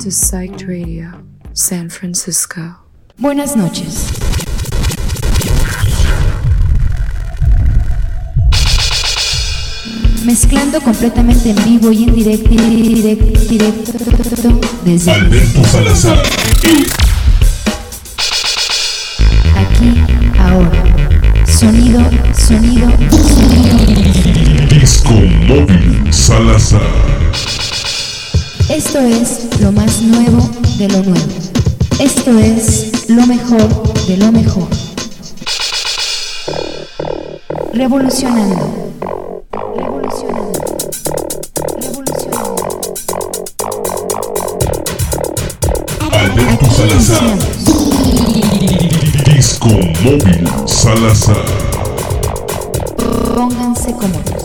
to Psyched Radio, San Francisco. Buenas noches. Mezclando completamente en vivo y en directo, directo, directo, desde Alberto Salazar. aquí, ahora. Sonido, sonido, sonido. Disco Móvil Salazar. Esto es lo más nuevo de lo nuevo. Esto es lo mejor de lo mejor. Revolucionando. Revolucionando. Revolucionando. Alberto Aquí Salazar. Disco Móvil Salazar. Pónganse cómodos.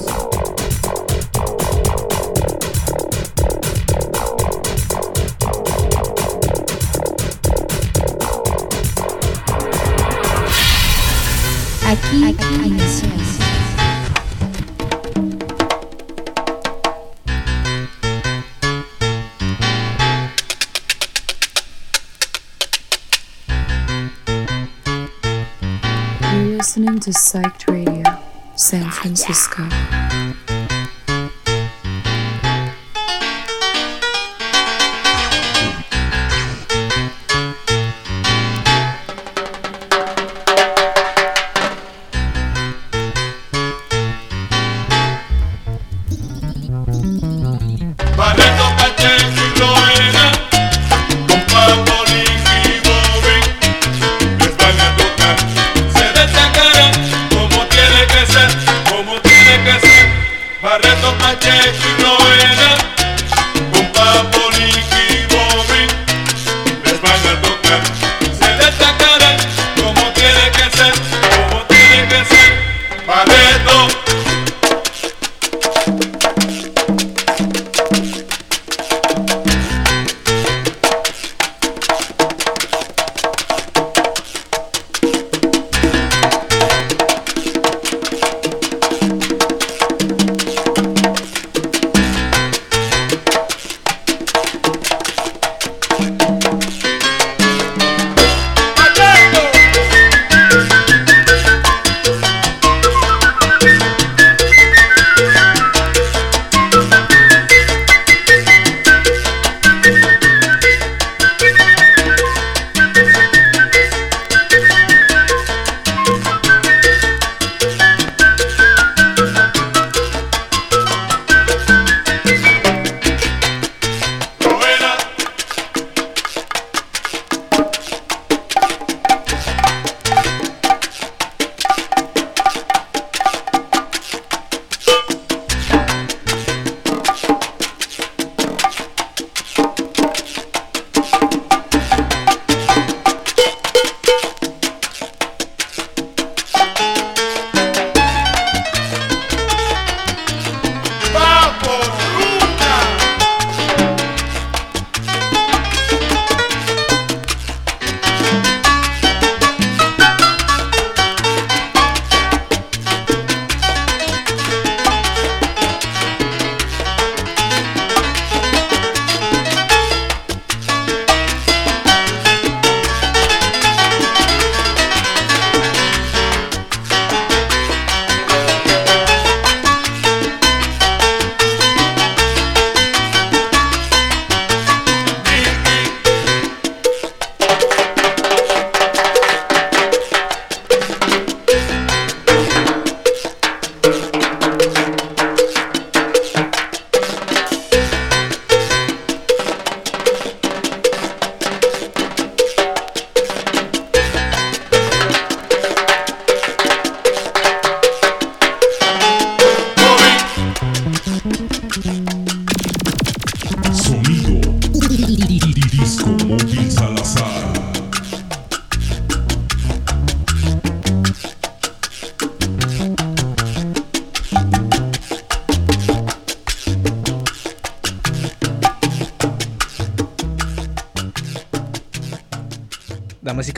Aquí, aquí. You're listening to Psyched Radio, San ah, Francisco.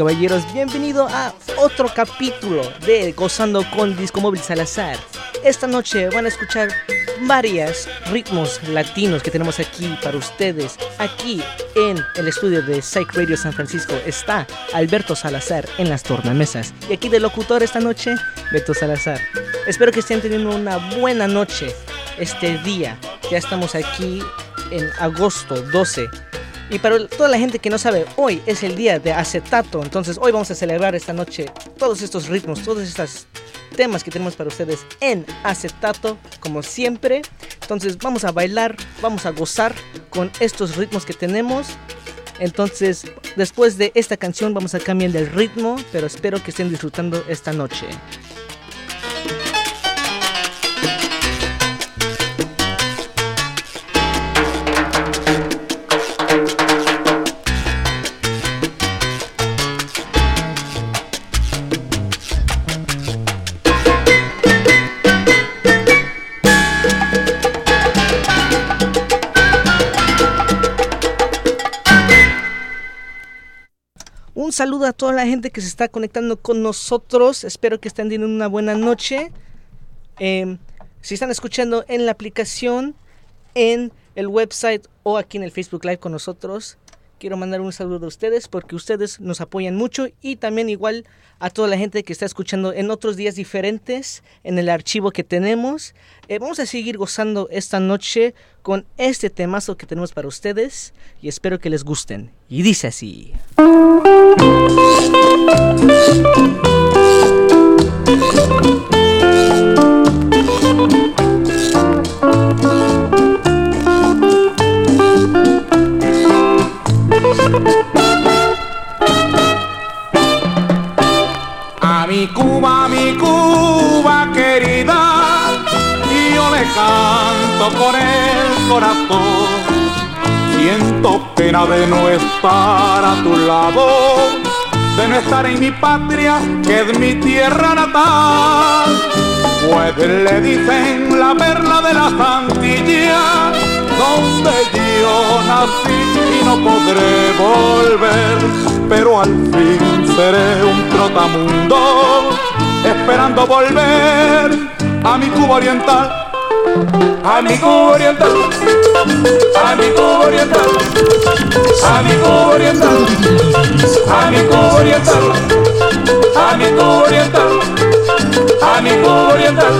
Caballeros, bienvenido a otro capítulo de Gozando con Disco Móvil Salazar. esta noche van a escuchar varios ritmos latinos que tenemos aquí para ustedes. Aquí en el estudio de Psych Radio San Francisco está Alberto Salazar en las tornamesas. Y aquí de locutor esta noche, Beto Salazar. Espero que estén teniendo una buena noche este día. Ya estamos aquí en agosto 12 y para toda la gente que no sabe, hoy es el día de acetato. Entonces hoy vamos a celebrar esta noche todos estos ritmos, todos estos temas que tenemos para ustedes en acetato, como siempre. Entonces vamos a bailar, vamos a gozar con estos ritmos que tenemos. Entonces, después de esta canción vamos a cambiar el ritmo, pero espero que estén disfrutando esta noche. Saludo a toda la gente que se está conectando con nosotros. Espero que estén teniendo una buena noche. Eh, si están escuchando en la aplicación, en el website o aquí en el Facebook Live con nosotros, quiero mandar un saludo a ustedes porque ustedes nos apoyan mucho y también igual a toda la gente que está escuchando en otros días diferentes en el archivo que tenemos. Eh, vamos a seguir gozando esta noche con este temazo que tenemos para ustedes y espero que les gusten. Y dice así. A mi Cuba, mi Cuba querida, yo le canto con el corazón. Siento pena de no estar a tu lado, de no estar en mi patria, que es mi tierra natal. Pues le dicen la perla de la Santilla, donde yo nací y no podré volver, pero al fin seré un trotamundo, esperando volver a mi Cuba oriental. A mi Cuba oriental, a mi Cuba oriental, a mi Cuba oriental, a mi Cuba oriental, a mi Cuba oriental, a mi Cuba oriental.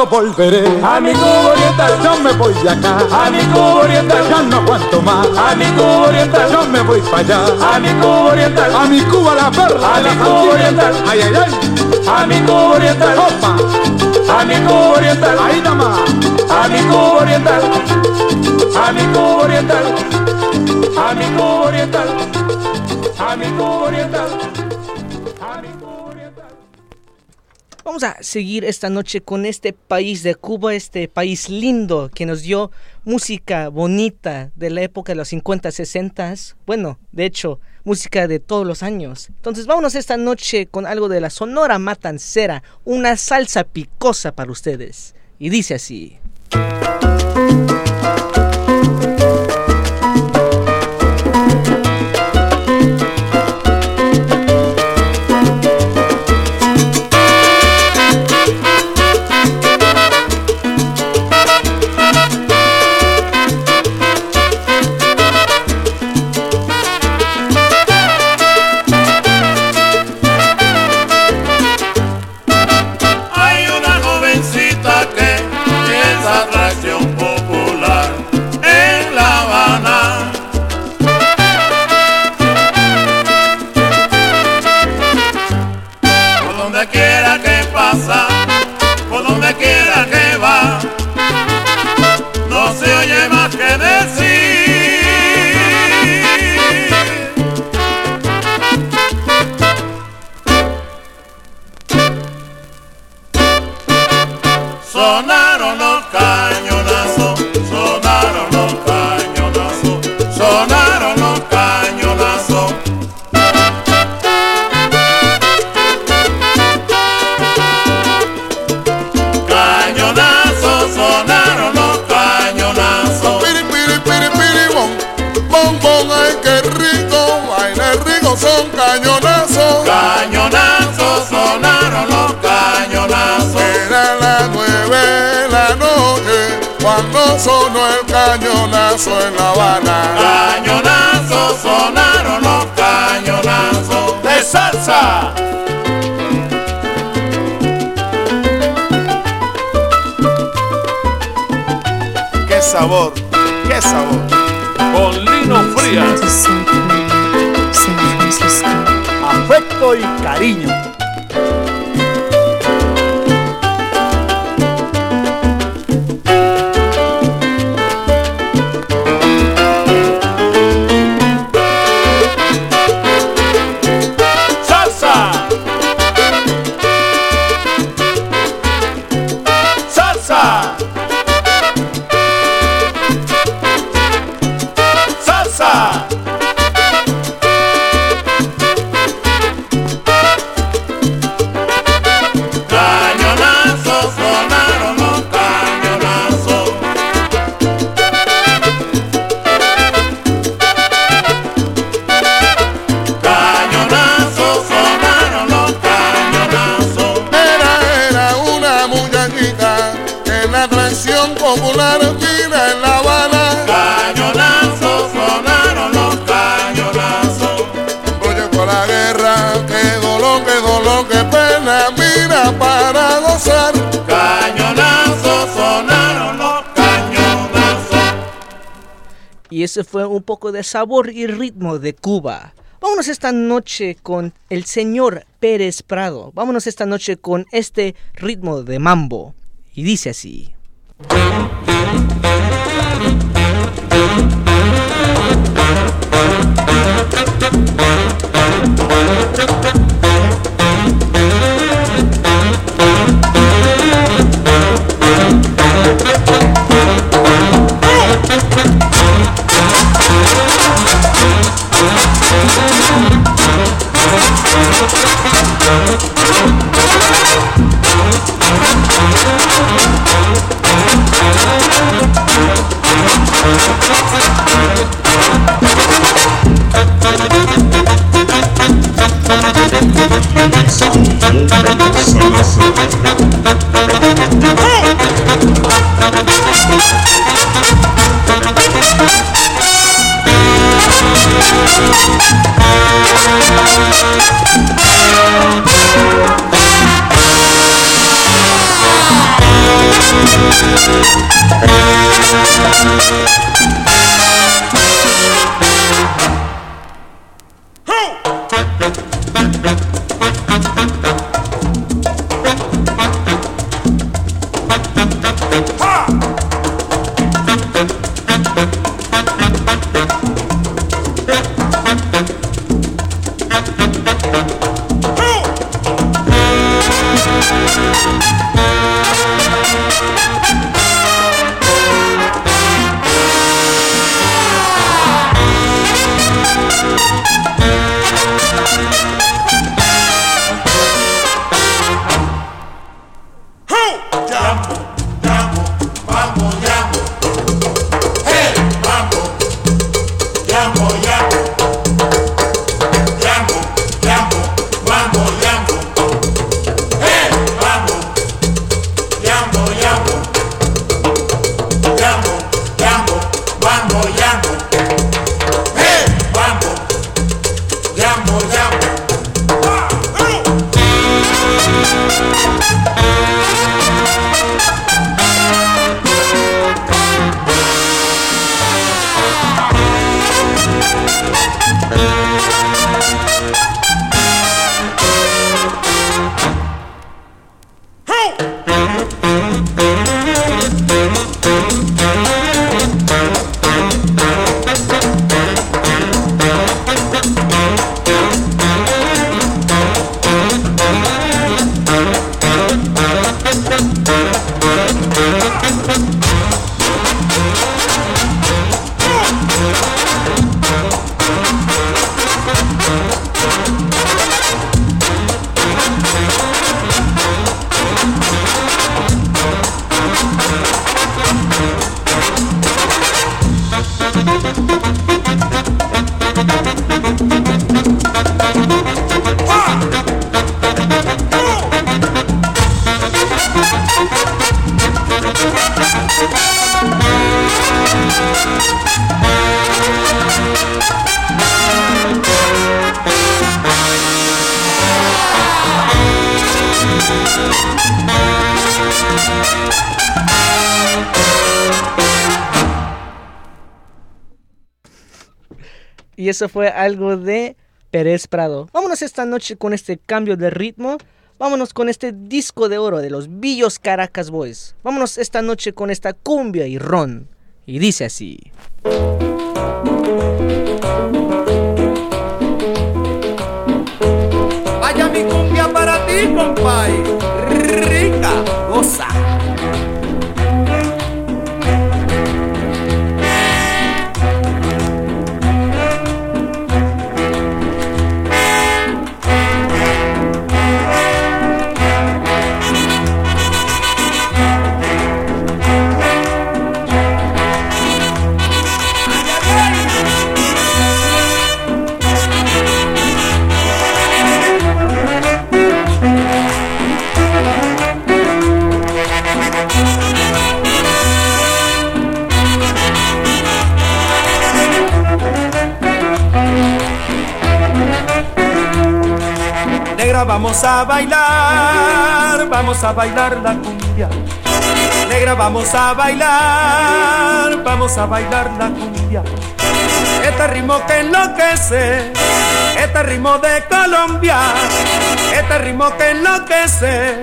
Pronto volveré a mi Cuba oriental, yo me voy de acá. A mi Cuba oriental, ya no aguanto más. A mi Cuba oriental, yo me voy para allá. A mi Cuba oriental, a mi Cuba la perla. A mi Cuba oriental, ay ay ay. A mi Cuba oriental, opa. A mi Cuba oriental, ahí está más. A mi Cuba oriental, a mi Cuba oriental, a mi Cuba oriental, a mi Cuba oriental, Vamos a seguir esta noche con este país de Cuba, este país lindo que nos dio música bonita de la época de los 50, 60. Bueno, de hecho, música de todos los años. Entonces, vámonos esta noche con algo de la Sonora Matancera, una salsa picosa para ustedes. Y dice así. sonó el cañonazo en La Habana. Cañonazo sonaron los cañonazos de salsa. Qué sabor, qué sabor. Con Lino Frías. Afecto y cariño. Fue un poco de sabor y ritmo de Cuba. Vámonos esta noche con el señor Pérez Prado. Vámonos esta noche con este ritmo de mambo. Y dice así. Hey! Thank Eso fue algo de Pérez Prado. Vámonos esta noche con este cambio de ritmo. Vámonos con este disco de oro de los Villos Caracas Boys. Vámonos esta noche con esta cumbia y ron. Y dice así. Vaya mi cumbia para ti, compay. Rica, goza. Vamos a bailar, vamos a bailar la cumbia. Negra, vamos a bailar, vamos a bailar la cumbia. Este ritmo que enloquece, este ritmo de Colombia. Este ritmo que enloquece,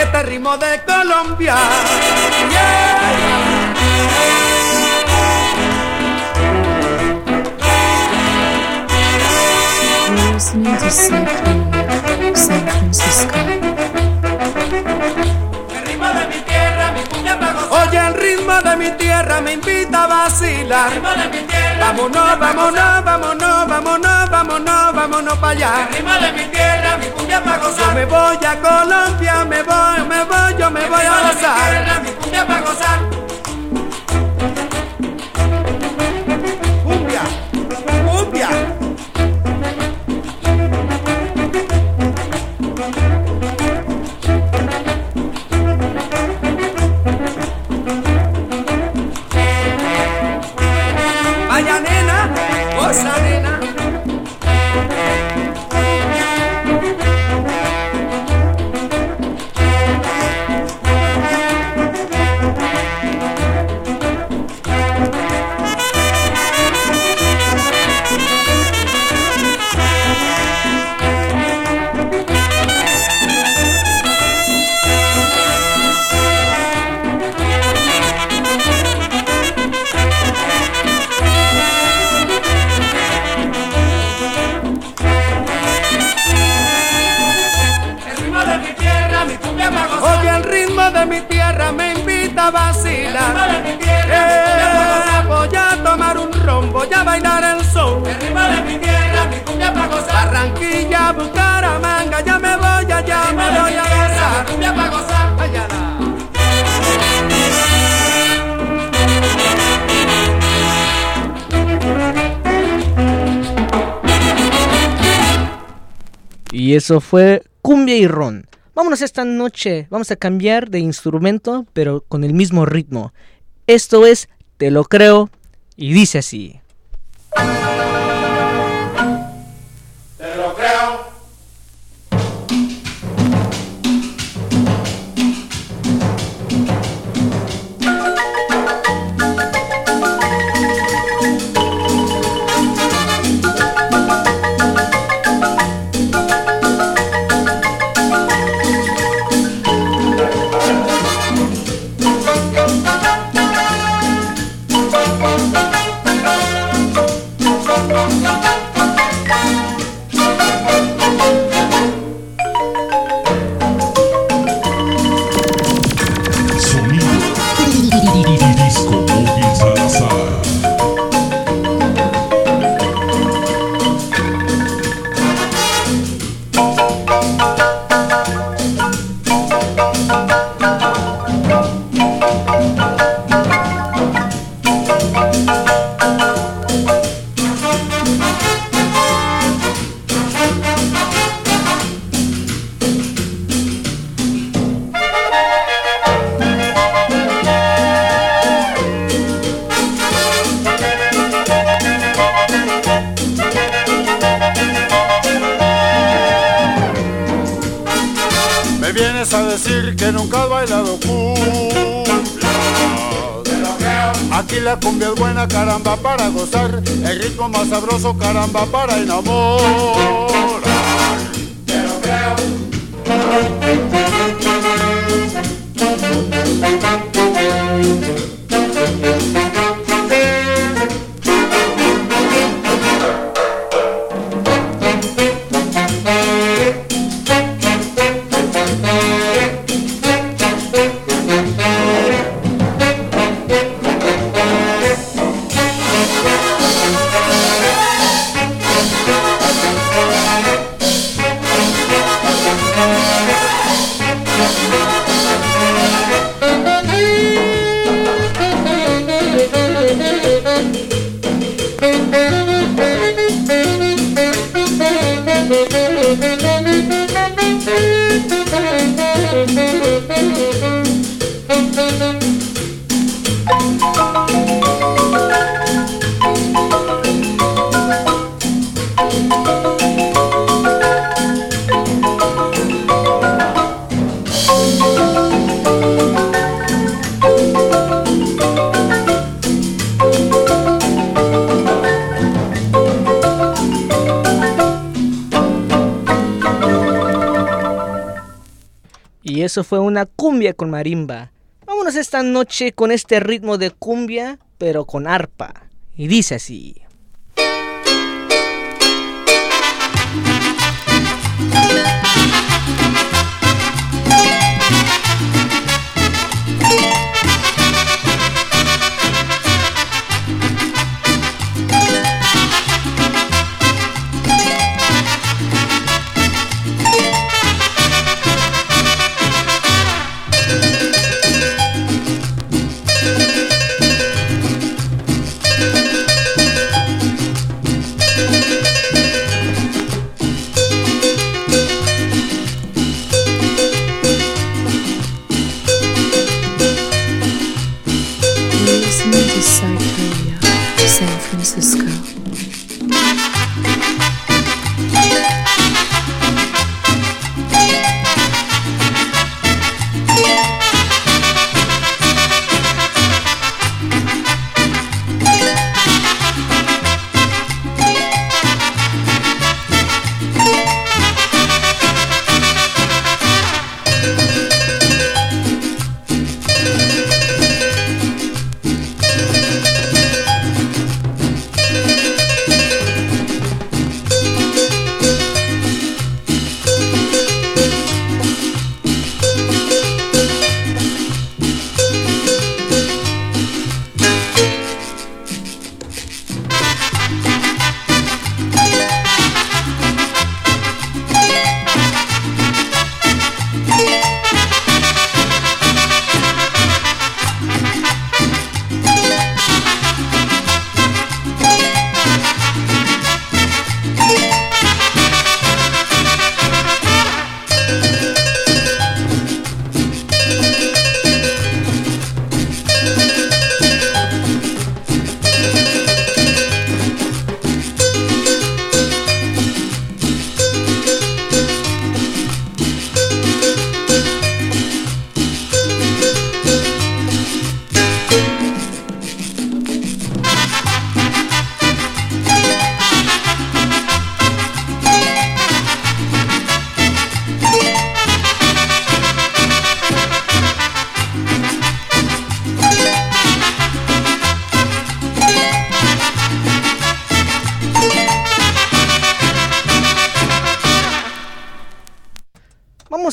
este ritmo de Colombia. San Francisco. Oye, el ritmo de mi tierra me invita a vacilar. Vámonos, vámonos, vámonos, vámonos, vámonos, vámonos para allá. de mi tierra, mi cumbia para Yo me voy a Colombia, me voy, me voy, yo me voy a gozar. mi cumbia para gozar. Eso fue cumbia y ron. Vámonos esta noche, vamos a cambiar de instrumento, pero con el mismo ritmo. Esto es Te lo creo y dice así. Que nunca has bailado cumbia. Aquí la cumbia es buena, caramba, para gozar. El ritmo más sabroso, caramba, para enamorar. Te lo creo. Eso fue una cumbia con marimba. Vámonos esta noche con este ritmo de cumbia, pero con arpa. Y dice así.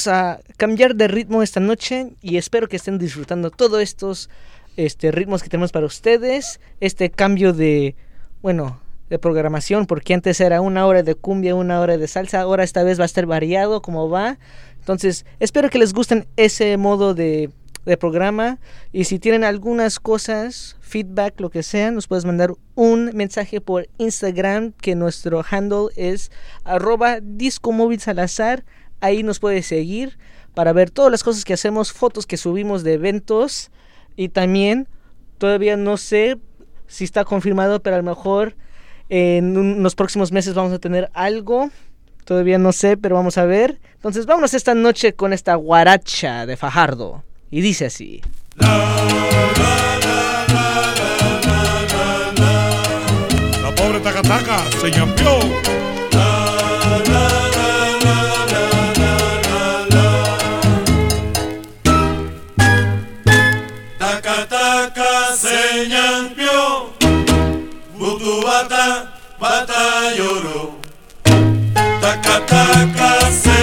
A cambiar de ritmo esta noche y espero que estén disfrutando todos estos este, ritmos que tenemos para ustedes. Este cambio de, bueno, de programación, porque antes era una hora de cumbia, una hora de salsa, ahora esta vez va a estar variado como va. Entonces, espero que les gusten ese modo de, de programa. Y si tienen algunas cosas, feedback, lo que sea, nos puedes mandar un mensaje por Instagram, que nuestro handle es arroba discomóvil salazar. Ahí nos puedes seguir para ver todas las cosas que hacemos, fotos que subimos de eventos y también todavía no sé si está confirmado, pero a lo mejor en unos próximos meses vamos a tener algo. Todavía no sé, pero vamos a ver. Entonces vámonos esta noche con esta guaracha de Fajardo. Y dice así. La pobre Tacataca se Taca taca se ñampió, butu bata bata lloró. Taca taca se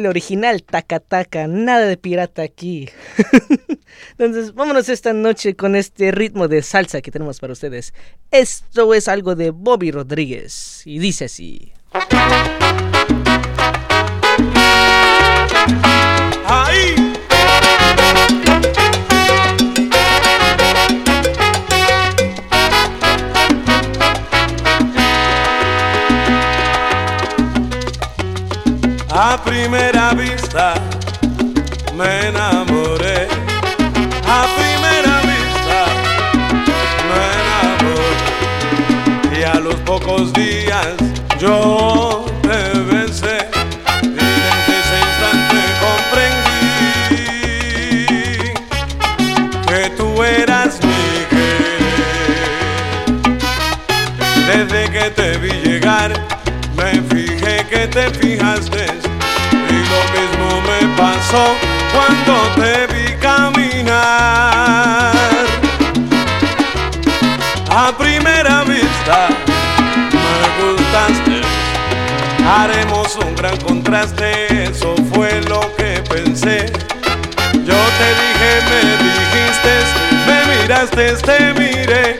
el original, taca taca, nada de pirata aquí. Entonces, vámonos esta noche con este ritmo de salsa que tenemos para ustedes. Esto es algo de Bobby Rodríguez y dice así. Ahí. A primera vista me enamoré. A primera vista me enamoré. Y a los pocos días yo te besé. Y desde ese instante comprendí que tú eras mi querer. Desde que te vi llegar, me fijé que te fijaste. Cuando te vi caminar. A primera vista me gustaste. Haremos un gran contraste, eso fue lo que pensé. Yo te dije, me dijiste, me miraste, te miré,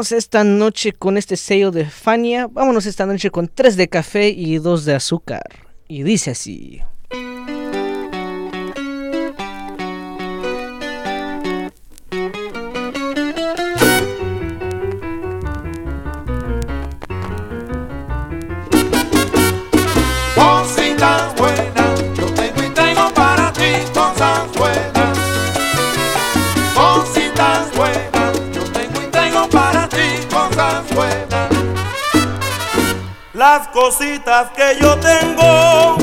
esta noche con este sello de Fania. Vámonos esta noche con 3 de café y 2 de azúcar. Y dice así. Las cositas que yo tengo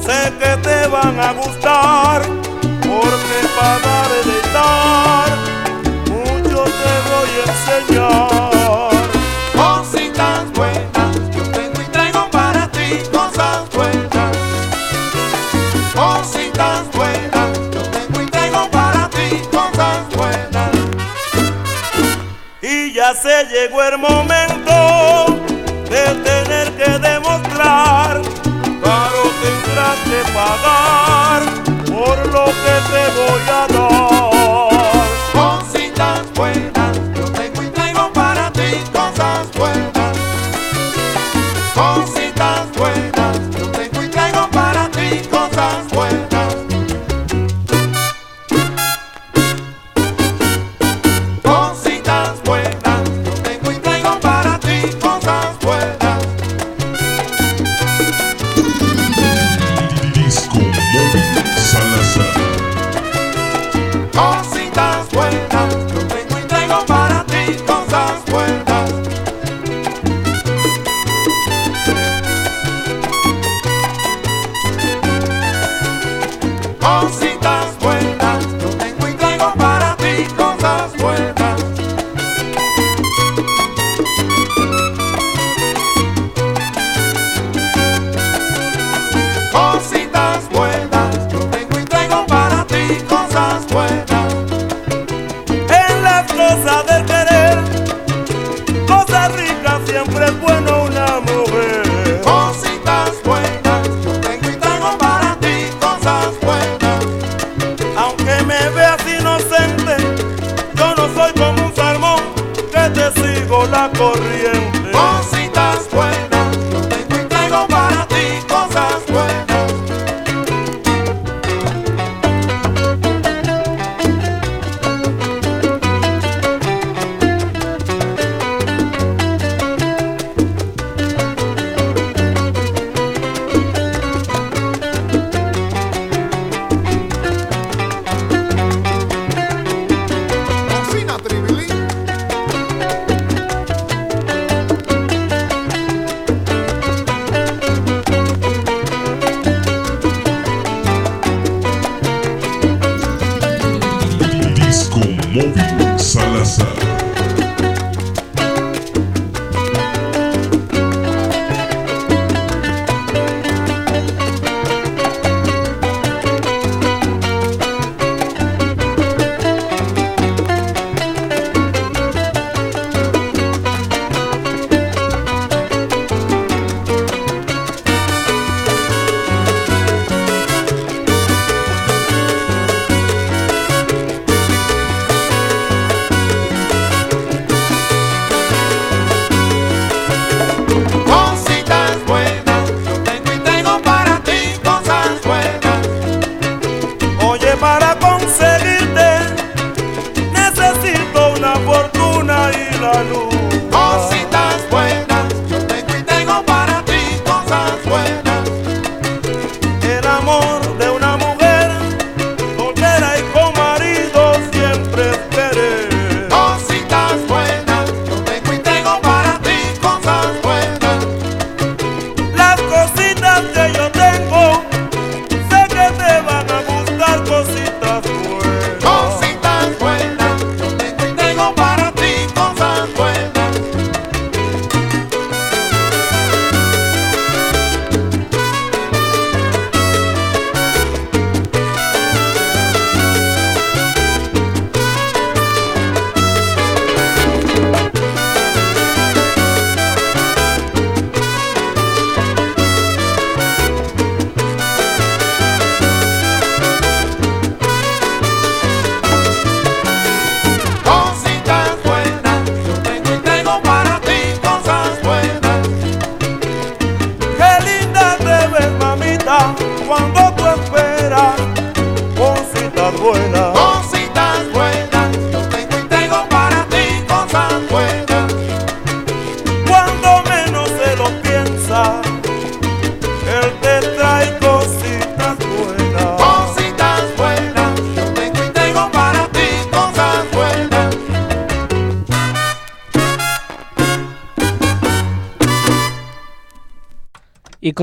sé que te van a gustar, porque para deleitar mucho te voy a enseñar. Cositas buenas yo tengo y traigo para ti, cosas buenas. Cositas buenas yo tengo y traigo para ti, cosas buenas. Y ya se llegó el momento. por lo que te voy a dar.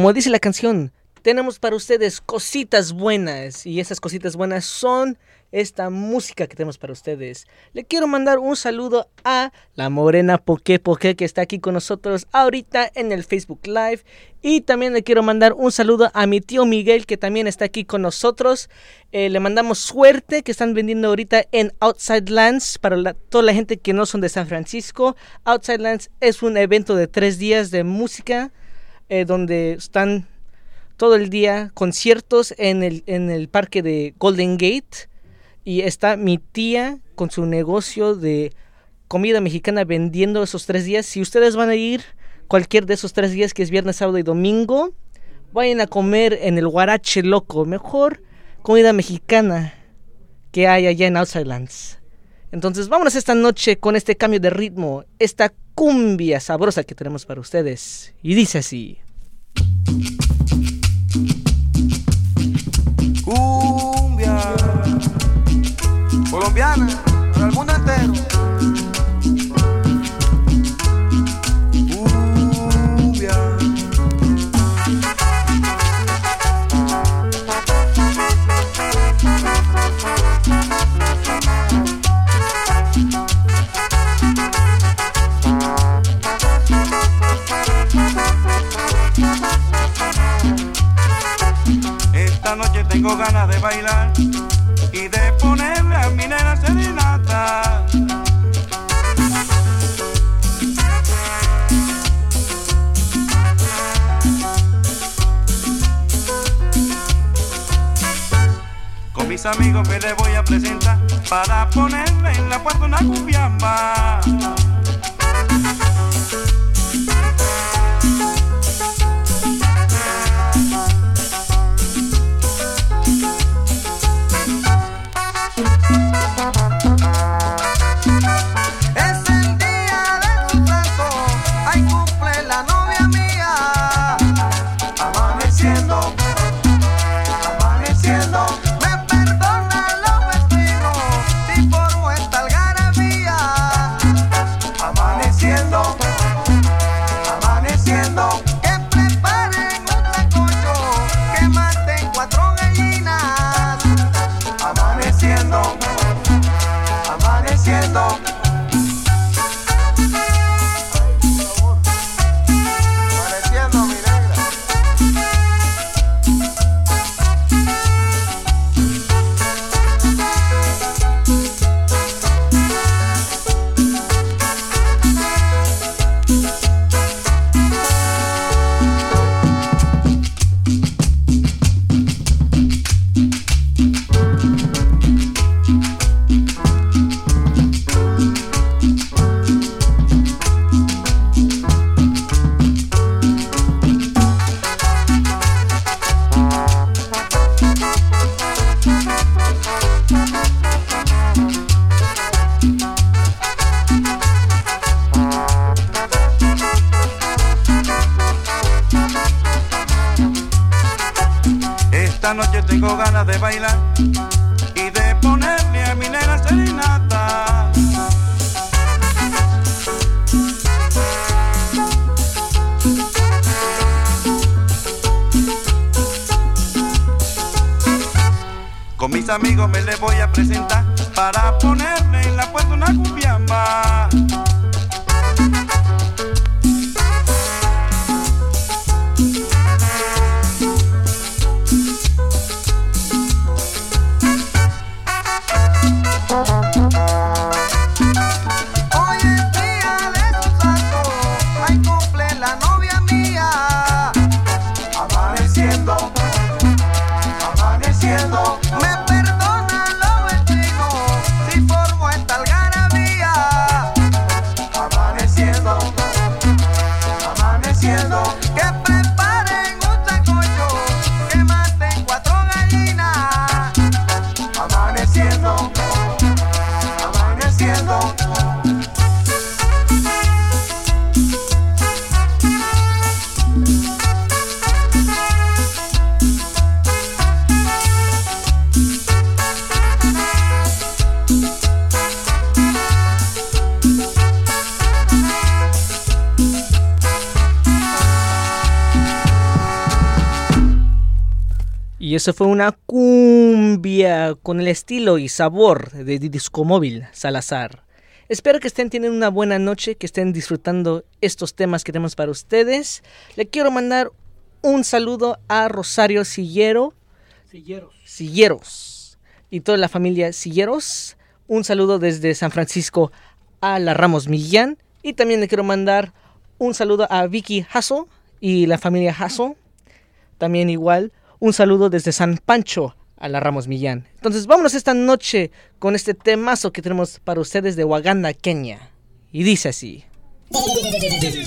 Como dice la canción, tenemos para ustedes cositas buenas. Y esas cositas buenas son esta música que tenemos para ustedes. Le quiero mandar un saludo a la morena Poké Poké que está aquí con nosotros ahorita en el Facebook Live. Y también le quiero mandar un saludo a mi tío Miguel que también está aquí con nosotros. Eh, le mandamos suerte que están vendiendo ahorita en Outside Lands para la- toda la gente que no son de San Francisco. Outside Lands es un evento de tres días de música eh, donde están todo el día conciertos en el, en el parque de Golden Gate. Y está mi tía con su negocio de comida mexicana vendiendo esos tres días. Si ustedes van a ir cualquier de esos tres días, que es viernes, sábado y domingo, vayan a comer en el Guarache Loco. Mejor comida mexicana que hay allá en Outside Lands. Entonces vámonos esta noche con este cambio de ritmo, esta cumbia sabrosa que tenemos para ustedes. Y dice así. Cumbia colombiana para el mundo entero. Esta noche tengo ganas de bailar y de ponerle a mi nena serenata. Con mis amigos me le voy a presentar para ponerle en la puerta una cumbiamba. Eso fue una cumbia con el estilo y sabor de Disco Móvil Salazar. Espero que estén teniendo una buena noche, que estén disfrutando estos temas que tenemos para ustedes. Le quiero mandar un saludo a Rosario Sillero. Silleros. Silleros. Y toda la familia Silleros. Un saludo desde San Francisco a la Ramos Millán. Y también le quiero mandar un saludo a Vicky Hasso y la familia Hasso. También igual un saludo desde San Pancho a la Ramos Millán. Entonces vámonos esta noche con este temazo que tenemos para ustedes de Waganda, Kenia. Y dice así. Desde.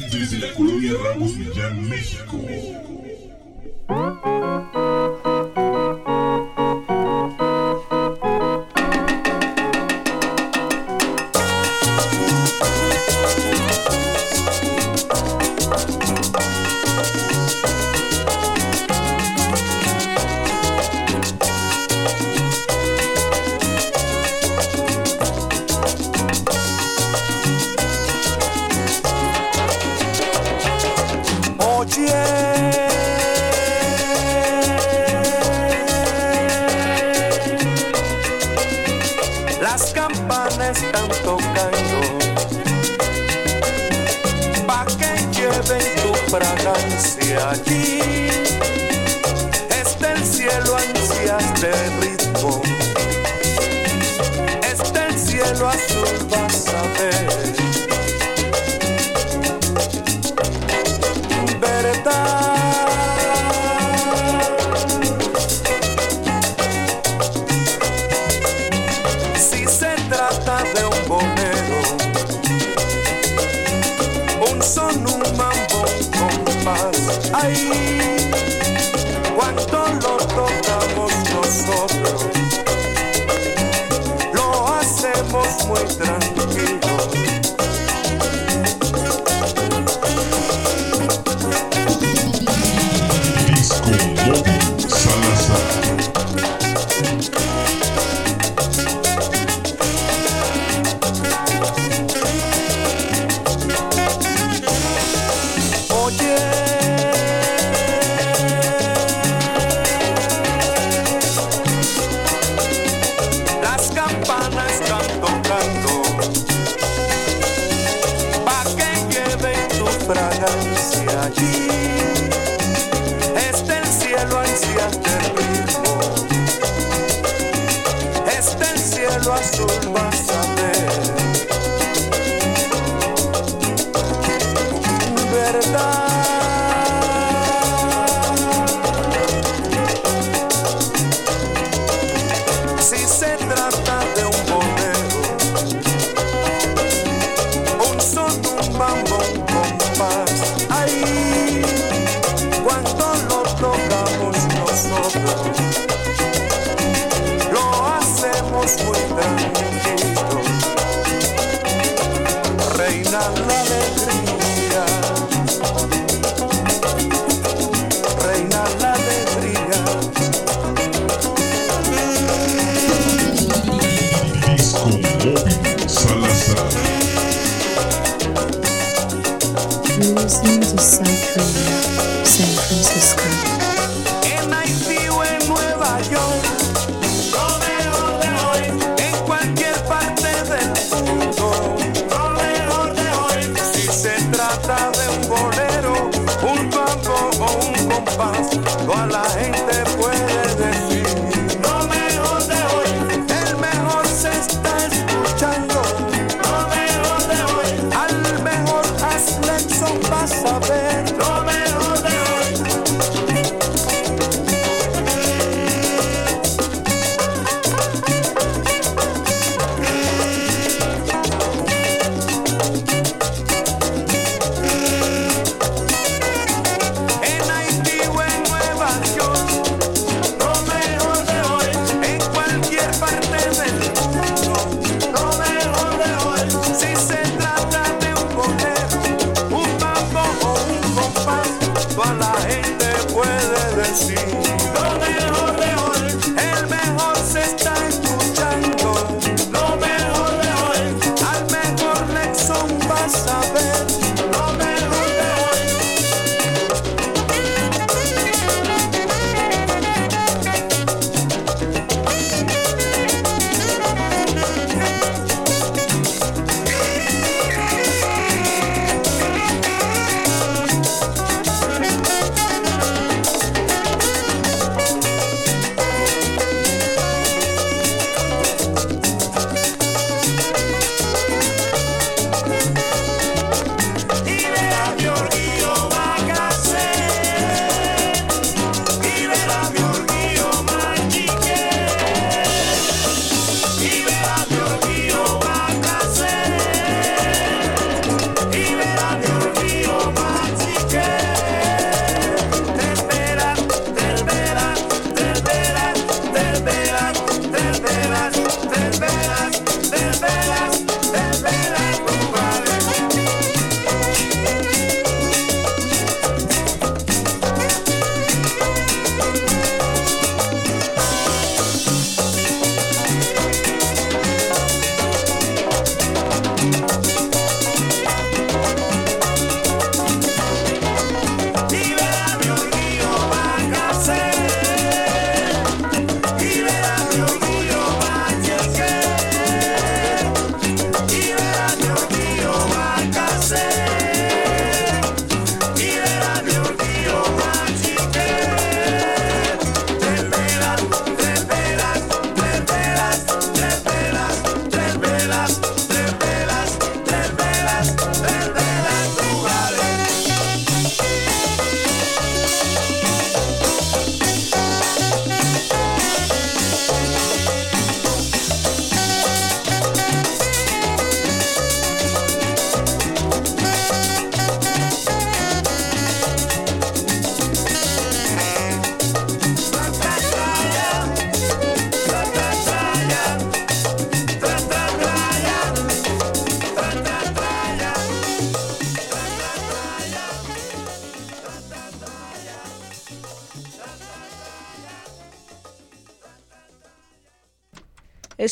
dia a dia.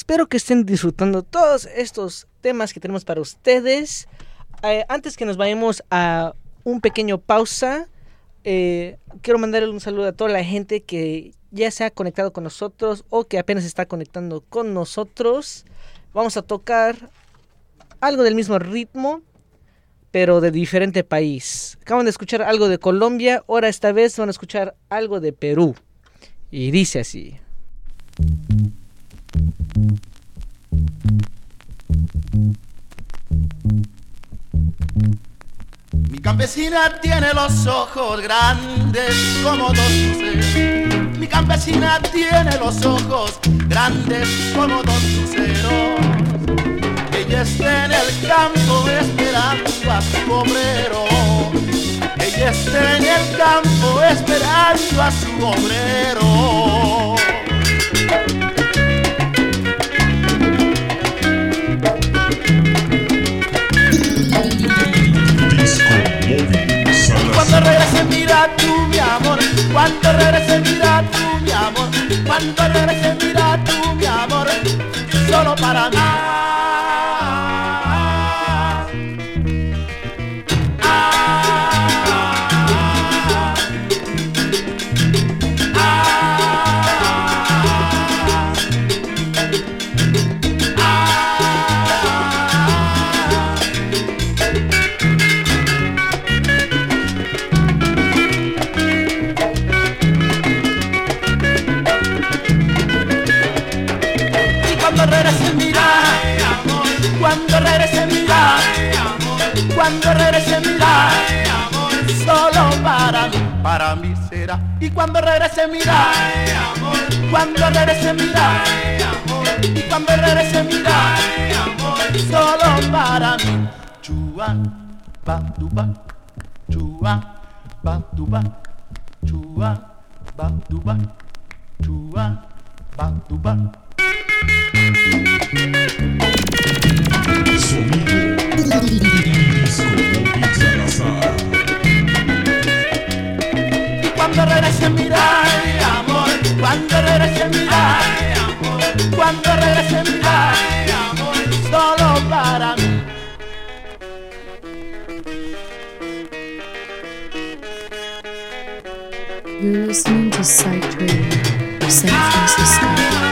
Espero que estén disfrutando todos estos temas que tenemos para ustedes. Eh, antes que nos vayamos a un pequeño pausa, eh, quiero mandarle un saludo a toda la gente que ya se ha conectado con nosotros o que apenas está conectando con nosotros. Vamos a tocar algo del mismo ritmo, pero de diferente país. Acaban de escuchar algo de Colombia, ahora esta vez van a escuchar algo de Perú. Y dice así. Campesina tiene los ojos grandes como dos luceros. Mi campesina tiene los ojos grandes como dos luceros. Ella está en el campo esperando a su obrero. Ella está en el campo esperando a su obrero. Regrese mira tú mi amor, cuando regrese mira tú mi amor, cuando regrese mira tú mi amor, solo para mí. Cuando regrese mira, cuando regrese mira, y cuando regrese mira, solo para mí. Chua, ba, du, ba, chua, ba, du, ba, chua, ba, du, ba, chua, du, ba. Sonido cuando regrese mira, cuando regrese mira, solo para mí. You're listening to Psych Radio, San Francisco.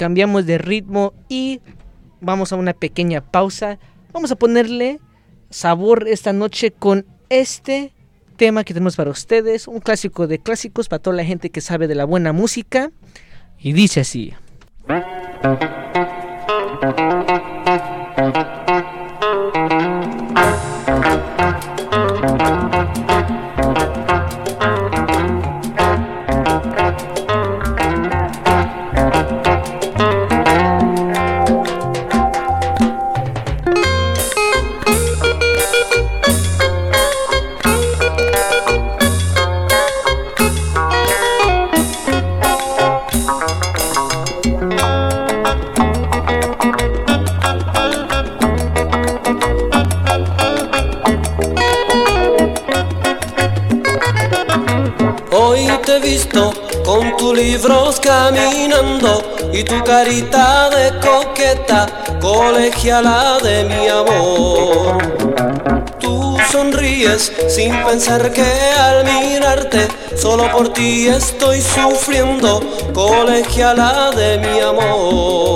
Cambiamos de ritmo y vamos a una pequeña pausa, vamos a ponerle sabor esta noche con este tema que tenemos para ustedes, un clásico de clásicos para toda la gente que sabe de la buena música. Y dice así. Con tus libros caminando y tu carita de coqueta, colegiala de mi amor. Tú sonríes sin pensar que al mirarte, solo por ti estoy sufriendo, colegiala de mi amor.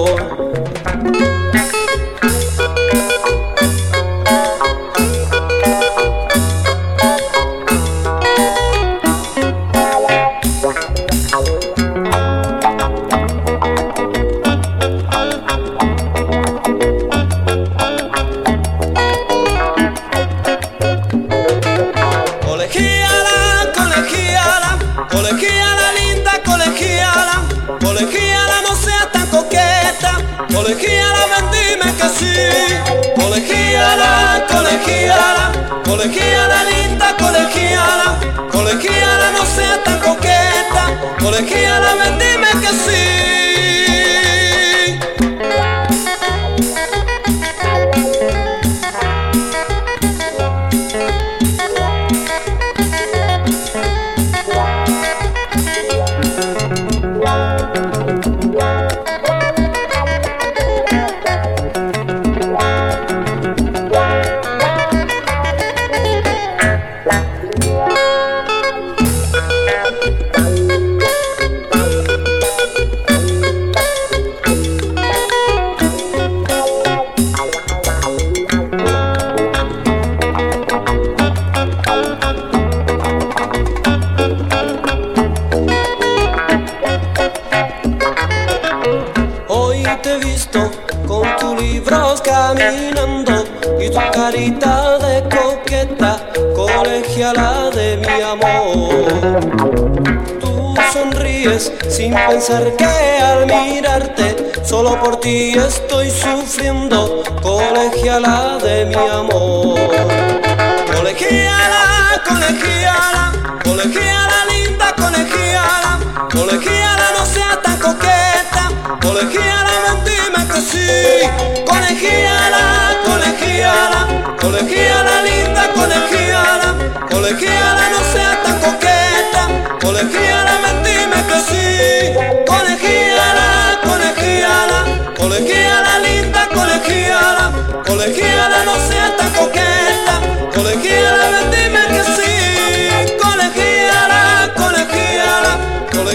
Pensar al mirarte, solo por ti estoy sufriendo, colegiala de mi amor.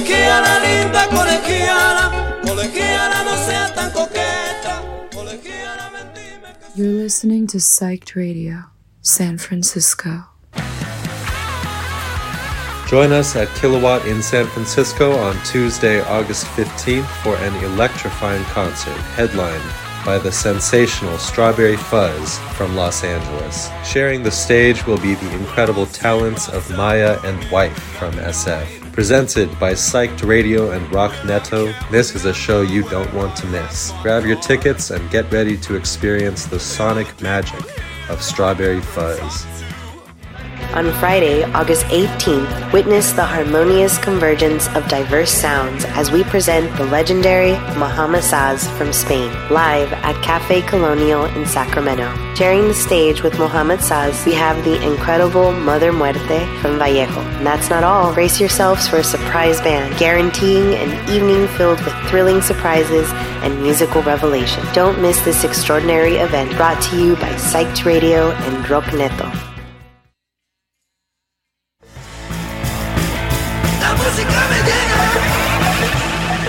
Colegiala linda, colegiala, colegiala no sea tan coqueta, colegiala dime You're listening to Psyched Radio, San Francisco. Join us at Kilowatt in San Francisco on Tuesday, August 15th for an electrifying concert headlined by the sensational Strawberry Fuzz from Los Angeles. Sharing the stage will be the incredible talents of Maya and Wife from SF. Presented by Psyched Radio and Rock Neto, this is a show you don't want to miss. Grab your tickets and get ready to experience the sonic magic of Strawberry Fuzz. On Friday, August 18th, witness the harmonious convergence of diverse sounds as we present the legendary Mohamed Saz from Spain, live at Cafe Colonial in Sacramento. Sharing the stage with Mohamed Saz, we have the incredible Mother Muerte from Vallejo. And that's not all. Brace yourselves for a surprise band, guaranteeing an evening filled with thrilling surprises and musical revelation. Don't miss this extraordinary event brought to you by Psyched Radio and Rock Neto.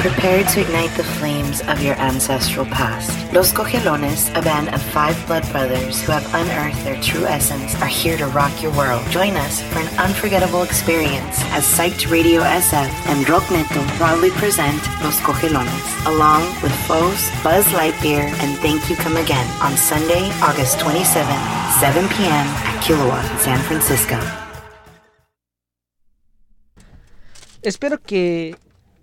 Prepare to ignite the flames of your ancestral past. Los Cogelones, a band of five blood brothers who have unearthed their true essence, are here to rock your world. Join us for an unforgettable experience as Psyched Radio SF and Rock Neto proudly present Los Cogelones, along with Foes, Buzz Lightyear, and Thank You Come Again on Sunday, August 27th, 7 p.m. at Kilowatt, San Francisco. Espero que,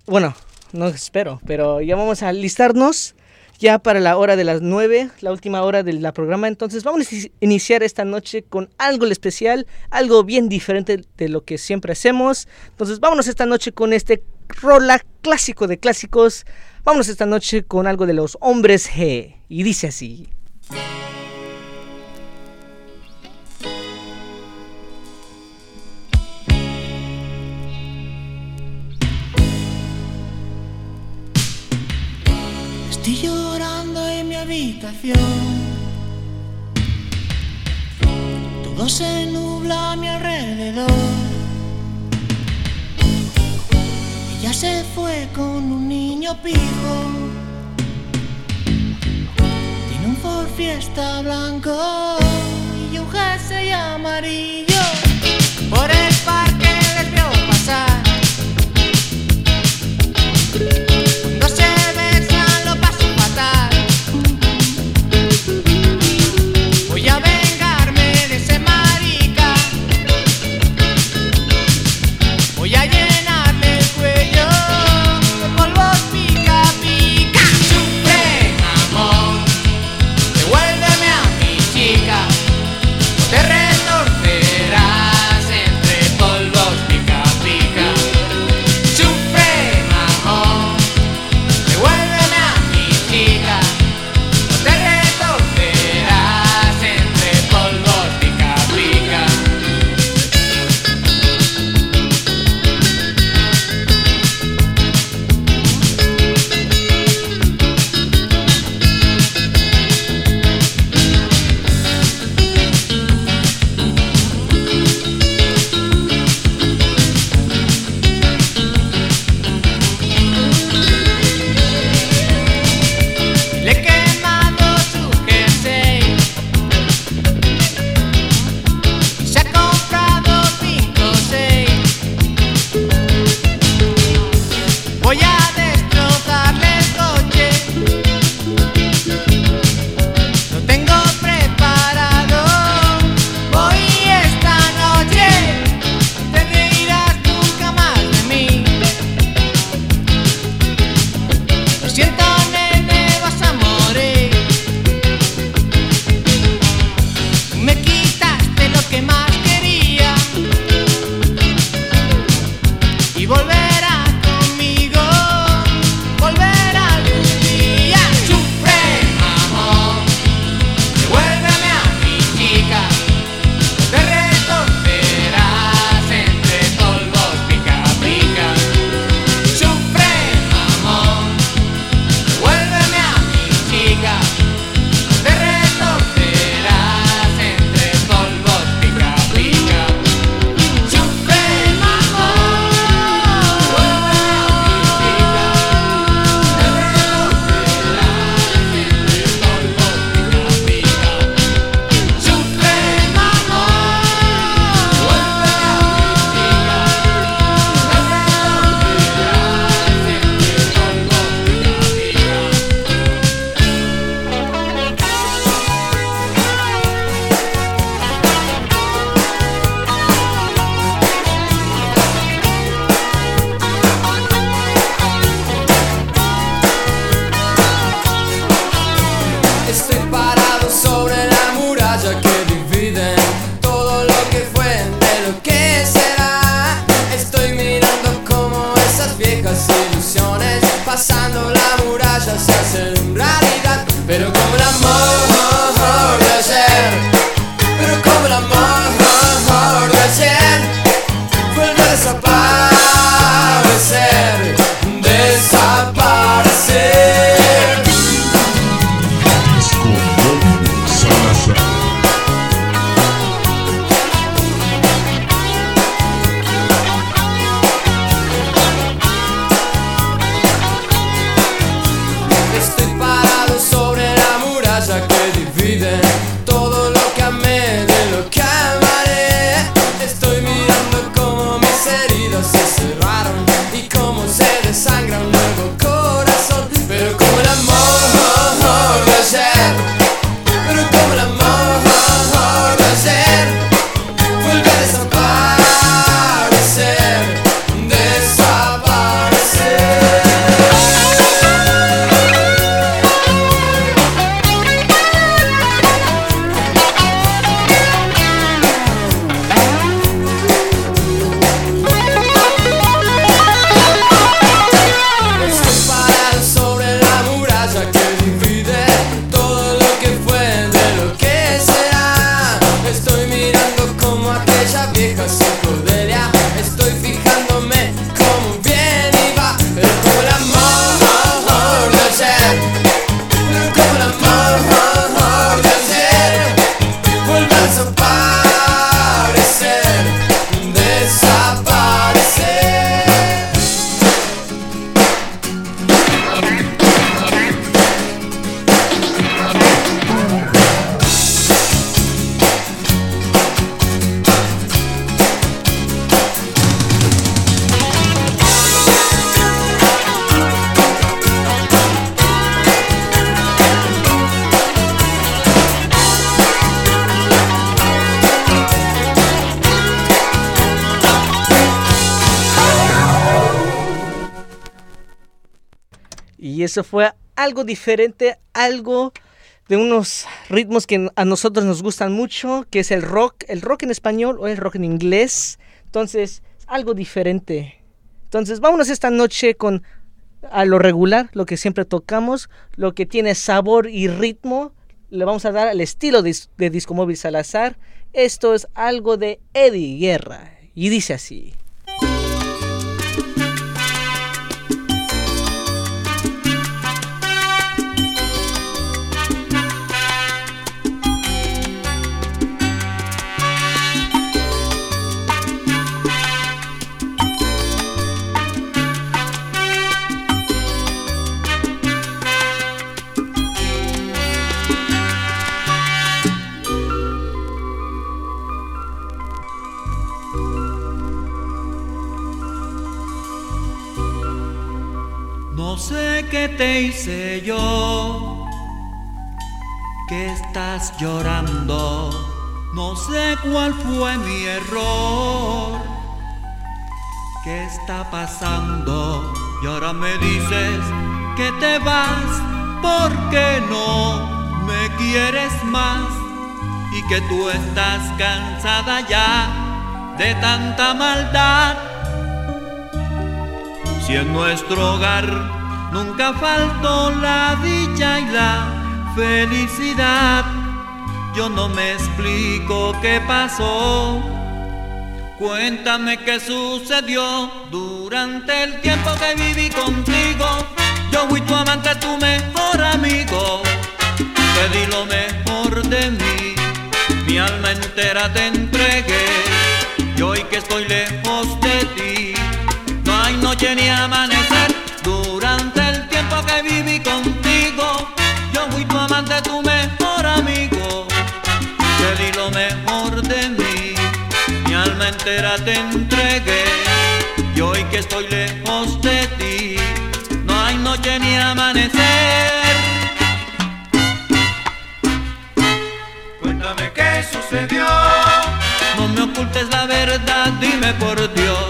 bueno, no espero, pero ya vamos a listarnos ya para la hora de las 9, la última hora del programa. Entonces vamos a iniciar esta noche con algo especial, algo bien diferente de lo que siempre hacemos. Entonces vámonos esta noche con este rola clásico de clásicos. Vámonos esta noche con algo de los hombres G. Y dice así. Estoy llorando en mi habitación. Todo se nubla a mi alrededor. Ella se fue con un niño pijo. Tiene un Ford Fiesta blanco y un jersey amarillo. Por el Fue algo diferente, algo de unos ritmos que a nosotros nos gustan mucho, que es el rock, el rock en español o el rock en inglés. Entonces, algo diferente. Entonces, vámonos esta noche con a lo regular, lo que siempre tocamos, lo que tiene sabor y ritmo. Le vamos a dar al estilo de, de Disco Móvil Salazar. Esto es algo de Eddie Guerra. Y dice así. Qué te hice yo, que estás llorando. No sé cuál fue mi error. ¿Qué está pasando? Y ahora me dices que te vas porque no me quieres más y que tú estás cansada ya de tanta maldad. Si en nuestro hogar nunca faltó la dicha y la felicidad, yo no me explico qué pasó. Cuéntame qué sucedió durante el tiempo que viví contigo. Yo fui tu amante, tu mejor amigo. Te di lo mejor de mí, mi alma entera te entregué. Y hoy que estoy lejos de ti, no hay noche ni amanecer contigo. Yo fui tu amante, tu mejor amigo. Te di lo mejor de mí, mi alma entera te entregué. Y hoy que estoy lejos de ti, no hay noche ni amanecer. Cuéntame qué sucedió. No me ocultes la verdad, dime por Dios.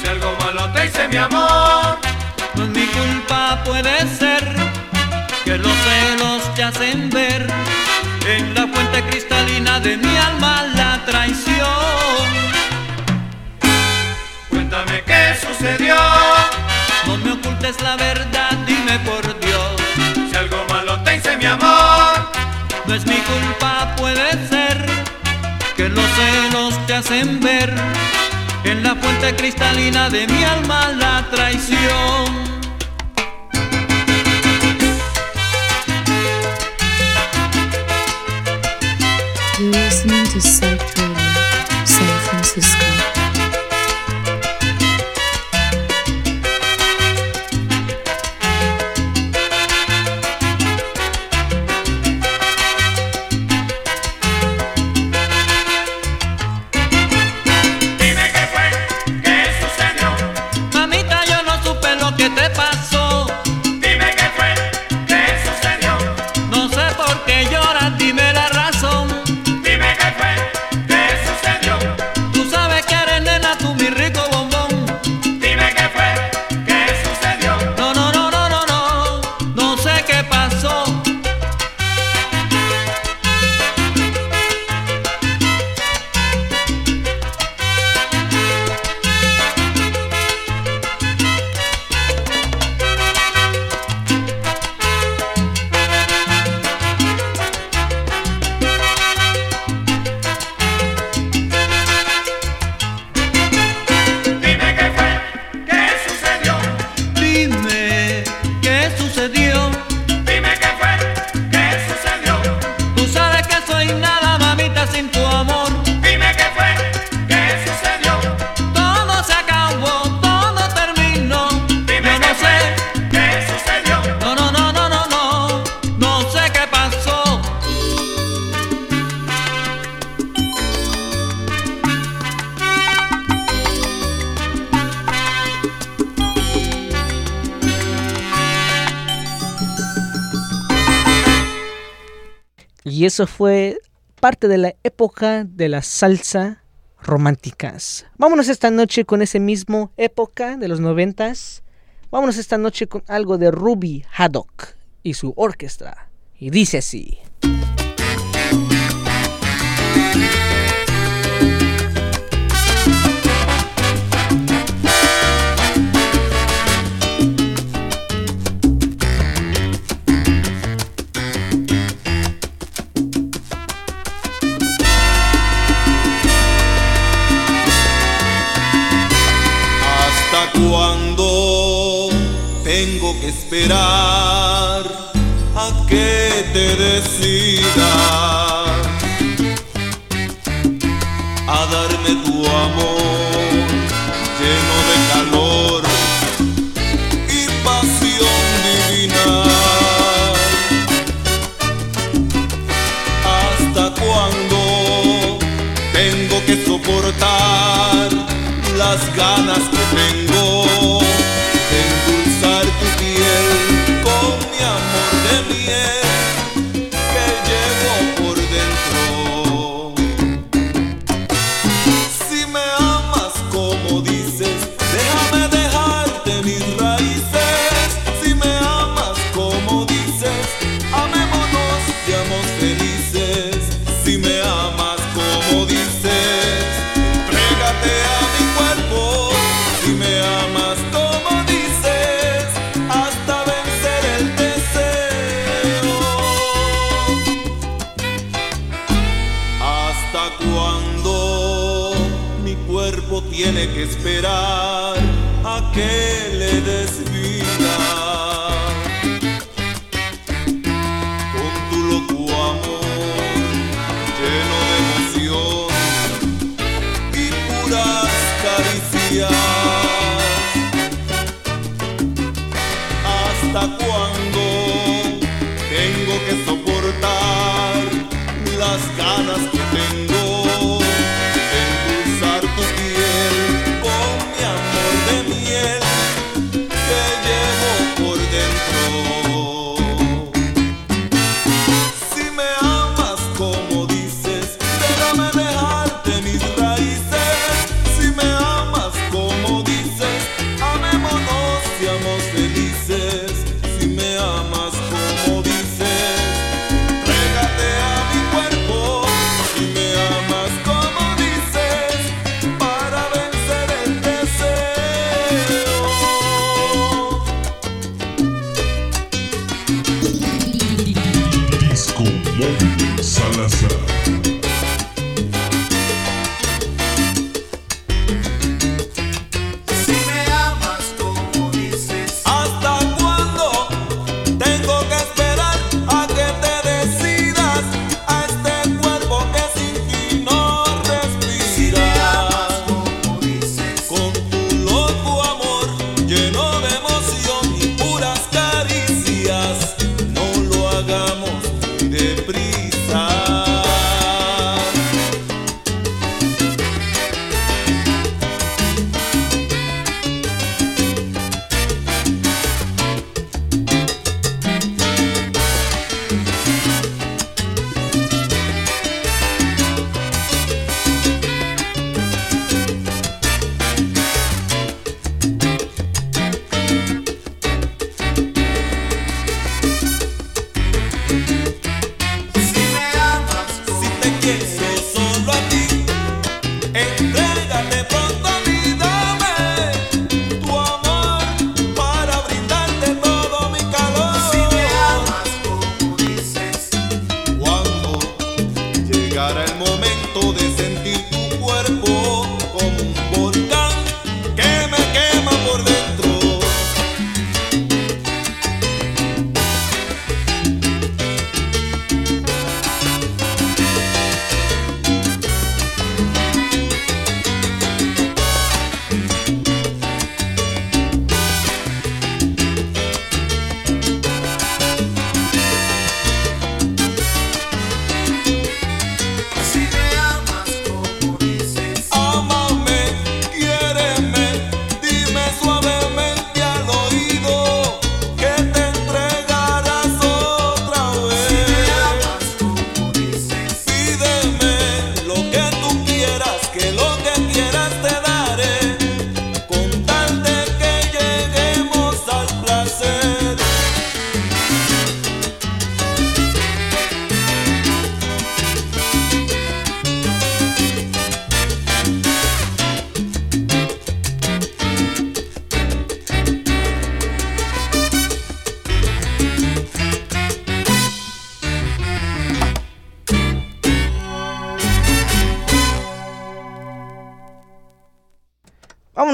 Si algo malo te hice, mi amor. No es mi culpa, puede ser que los celos te hacen ver en la fuente cristalina de mi alma la traición. Cuéntame qué sucedió. No me ocultes la verdad, dime por Dios. Si algo malo te hice, mi amor. No es mi culpa, puede ser que los celos te hacen ver en la fuente cristalina de mi alma la traición. eso fue parte de la época de la salsa románticas. Vámonos esta noche con ese mismo época de los noventas. Vámonos esta noche con algo de Ruby Haddock y su orquesta. Y dice así. esperar a que te decidas a darme tu amor. que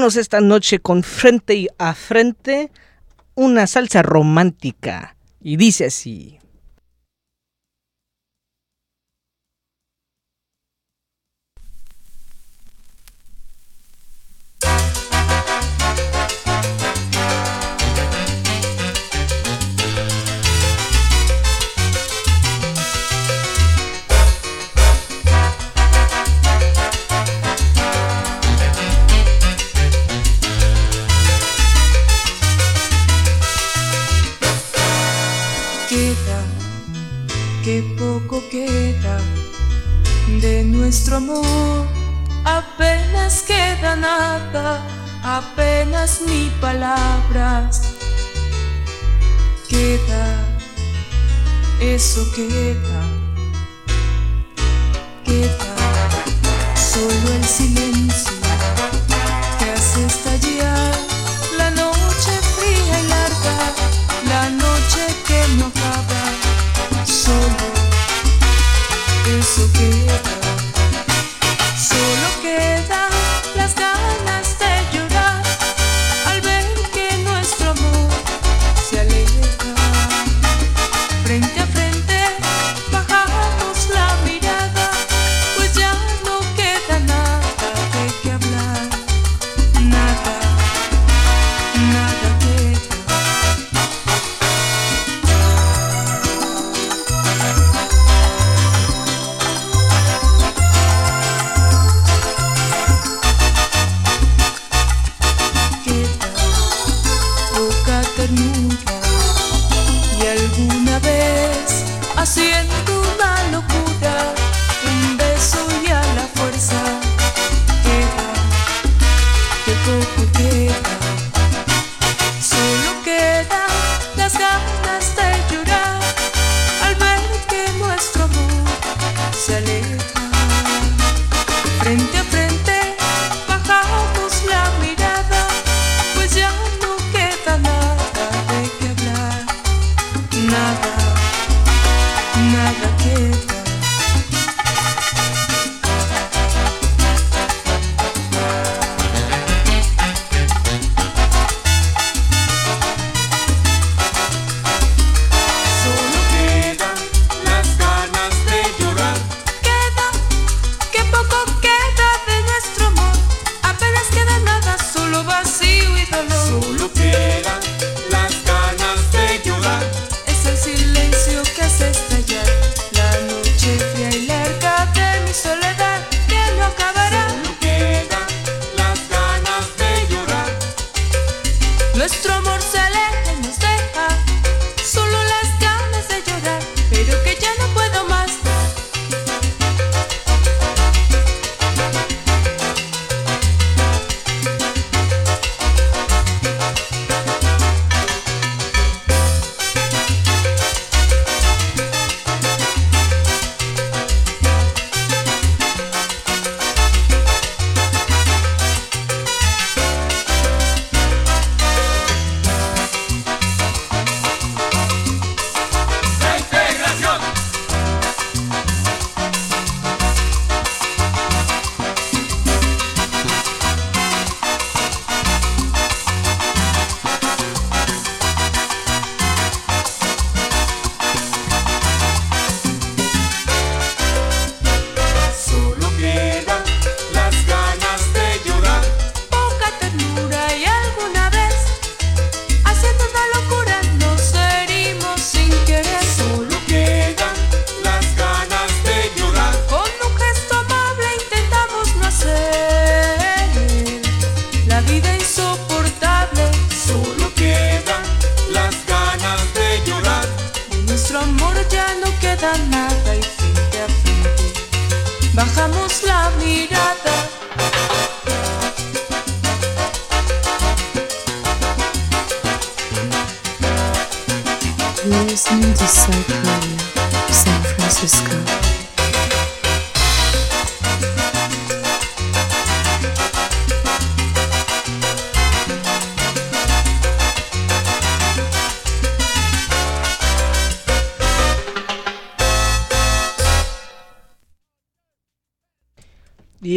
Esta noche con frente a frente una salsa romántica. Y dice así. voces ni palabras. Queda, eso queda.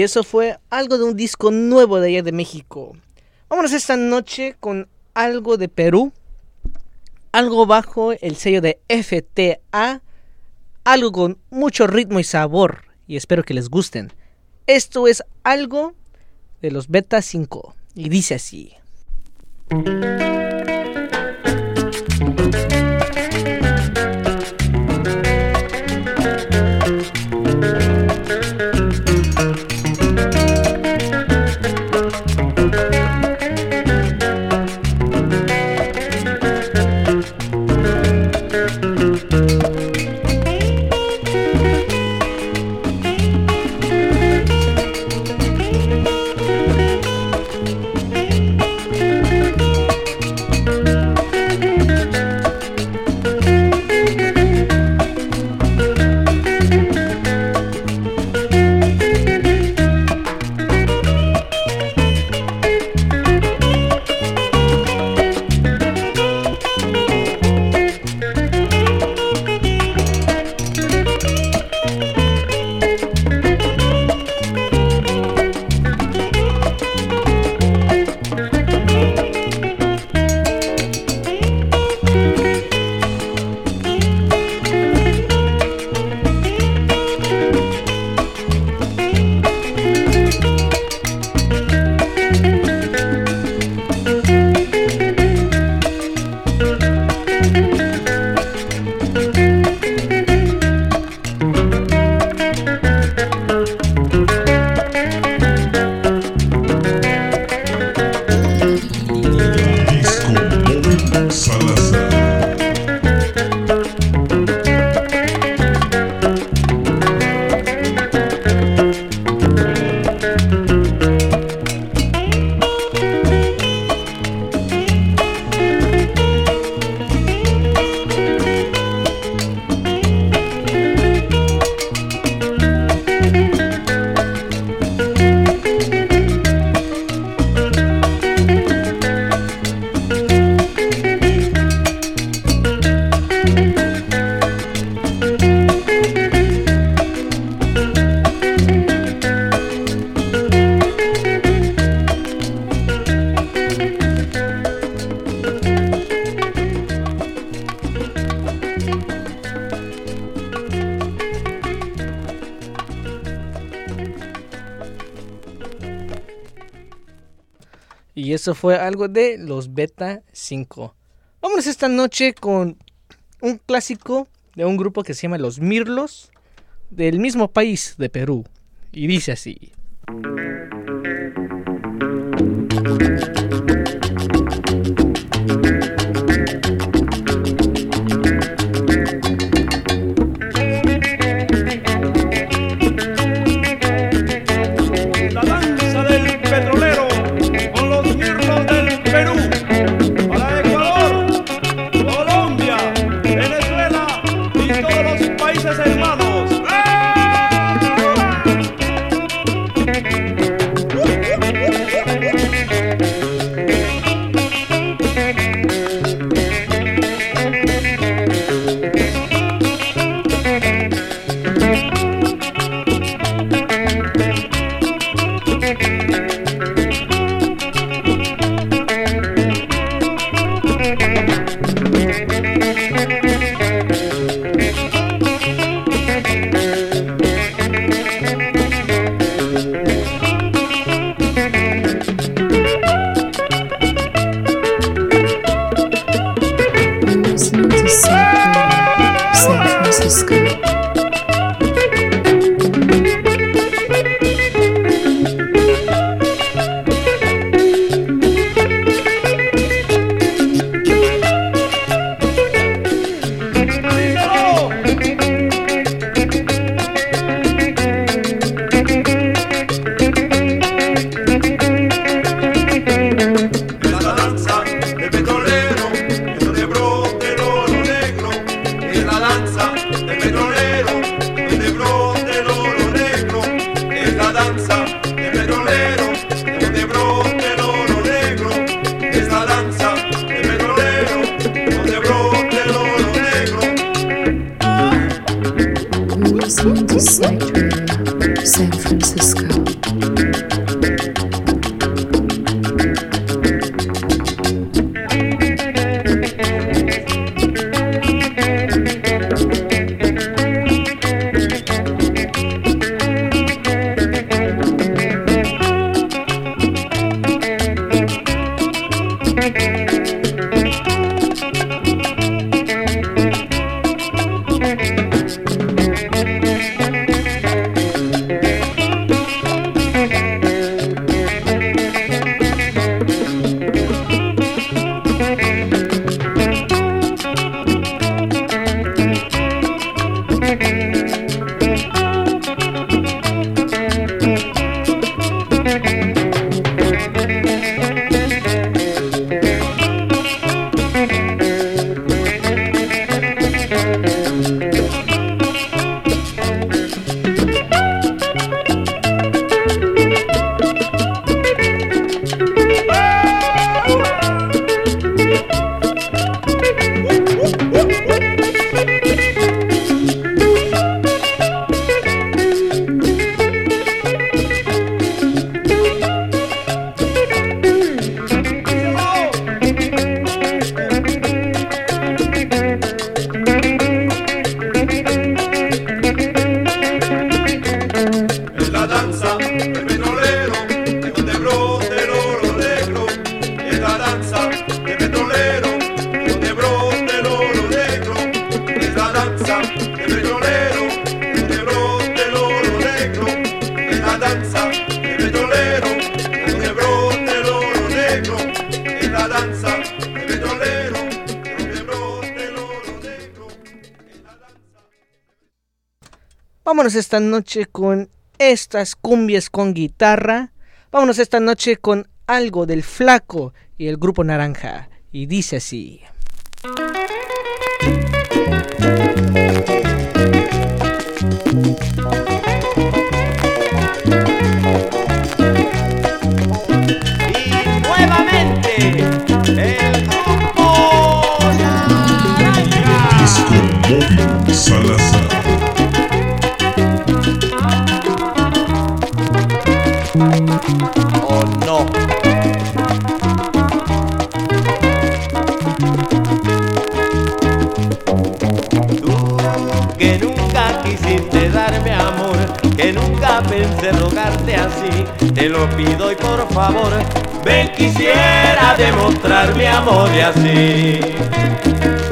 eso fue algo de un disco nuevo de allá de México. Vámonos esta noche con algo de Perú, algo bajo el sello de FTA, algo con mucho ritmo y sabor, y espero que les gusten. Esto es algo de los Beta 5, y dice así. Eso fue algo de los Beta 5. Vámonos esta noche con un clásico de un grupo que se llama Los Mirlos, del mismo país de Perú. Y dice así. Vámonos esta noche con estas cumbias con guitarra. Vámonos esta noche con algo del flaco y el grupo naranja. Y dice así. Pensé rogarte así, te lo pido y por favor, ven quisiera demostrar mi amor y así.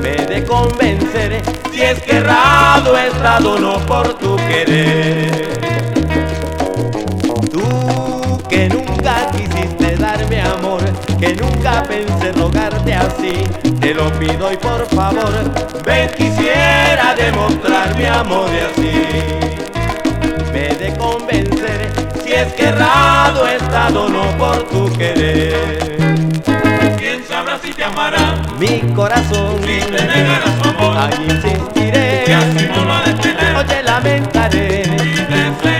Me de convencer si es que errado he estado no por tu querer. Tú que nunca quisiste darme amor, que nunca pensé rogarte así, te lo pido y por favor, ven quisiera demostrar mi amor y así. Es que errado he estado no por tu querer. ¿Quién sabrá si te amará? Mi corazón Si te negará su amor Ahí insistiré Y así no lo ha de tener Oye, lamentaré Y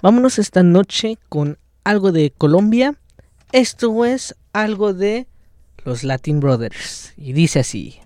Vámonos esta noche con algo de Colombia. Esto es algo de los Latin Brothers. Y dice así.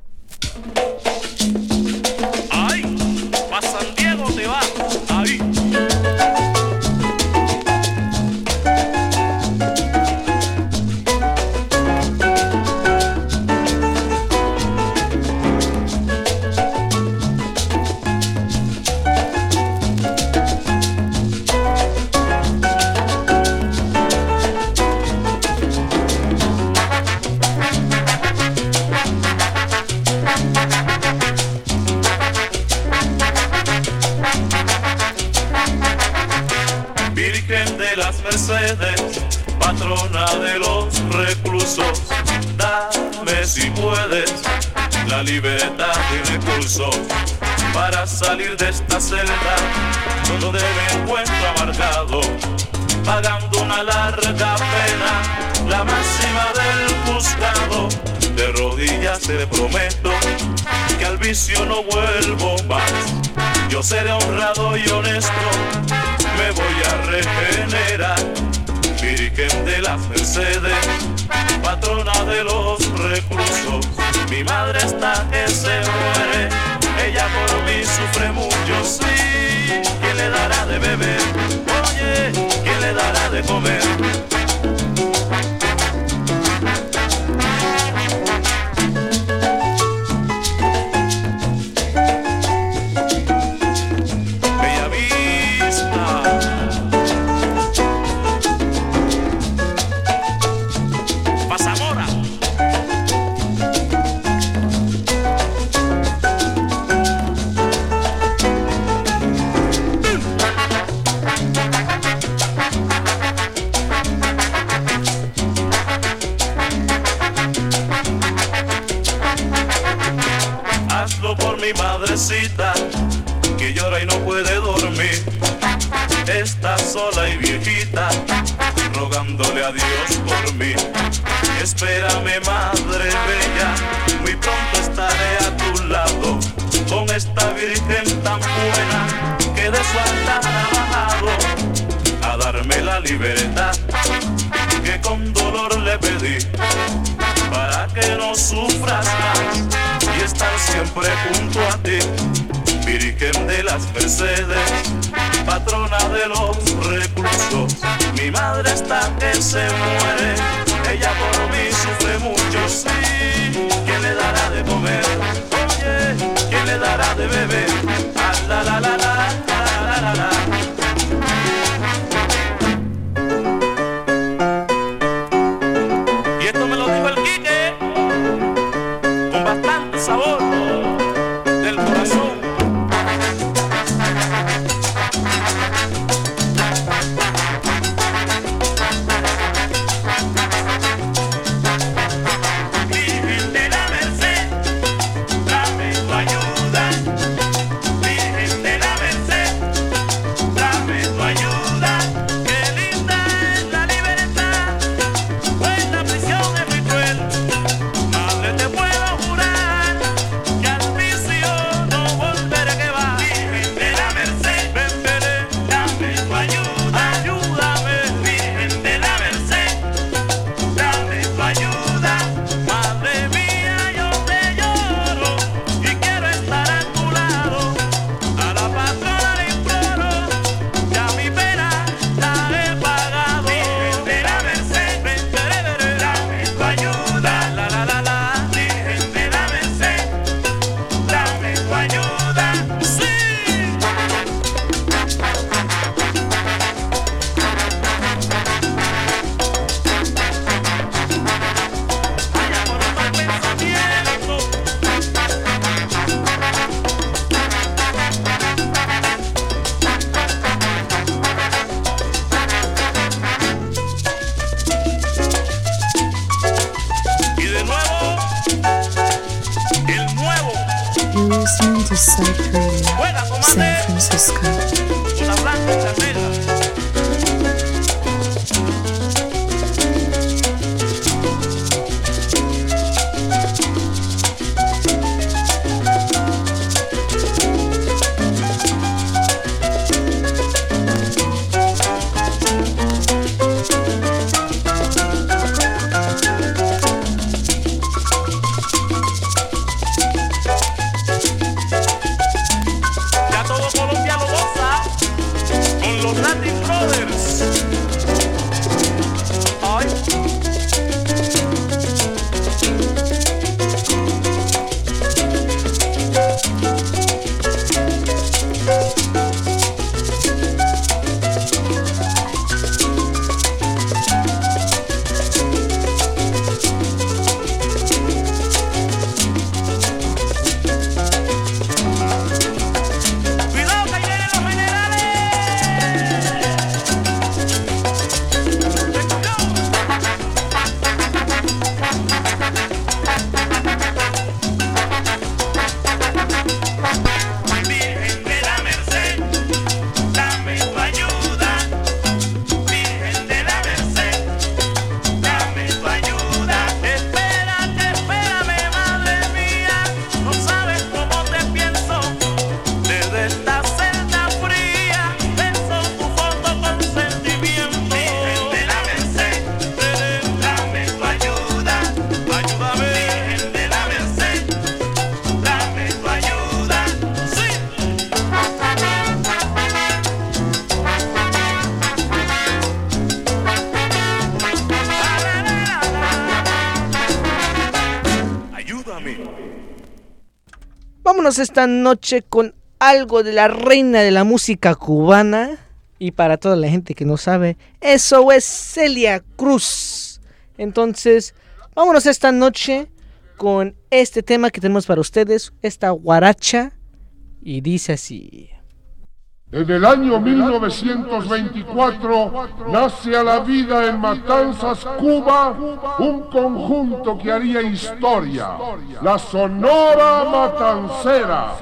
Para salir de esta celda donde me encuentro amargado, pagando una larga pena, la máxima del juzgado. De rodillas te prometo que al vicio no vuelvo más. Yo seré honrado y honesto, me voy a regenerar. Virgen de las Mercedes, patrona de los reclusos. Mi madre está que se muere, ella por mí sufre mucho, sí. ¿Quién le dará de beber? Oye, ¿quién le dará de comer? se muere, ella por mí sufre mucho, sí. ¿Quién le dará de comer? Oye, ¿quién le dará de beber? Ah, noche con algo de la reina de la música cubana. Y para toda la gente que no sabe, eso es Celia Cruz. Entonces, vámonos esta noche con este tema que tenemos para ustedes, esta guaracha. Y dice así. En el año 1924 nace a la vida en Matanzas, Cuba, un conjunto que haría historia, la Sonora Matancera.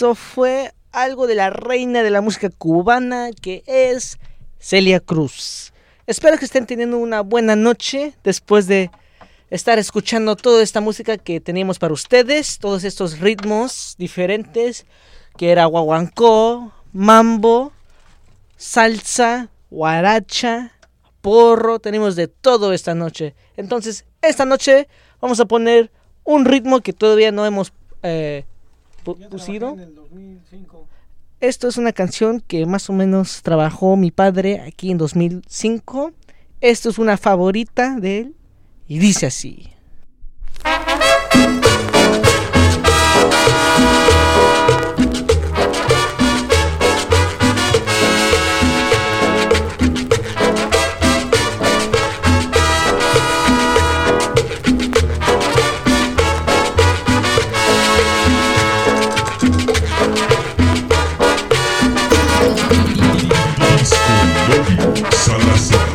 Eso fue algo de la reina de la música cubana que es Celia Cruz. Espero que estén teniendo una buena noche después de estar escuchando toda esta música que teníamos para ustedes, todos estos ritmos diferentes, que era guaguancó, mambo, salsa, guaracha, porro, tenemos de todo esta noche. Entonces, esta noche vamos a poner un ritmo que todavía no hemos eh, pu- pusido. Esto es una canción que más o menos trabajó mi padre aquí en 2005. Esto es una favorita de él y dice así. Salazar.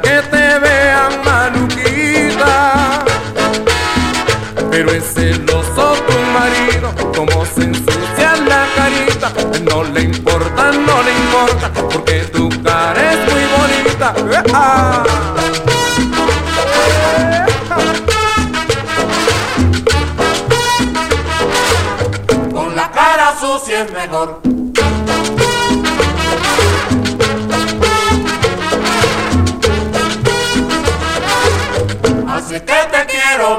Que te vean maluquita. Pero es celoso tu marido, como se ensucia la carita. No le importa, no le importa,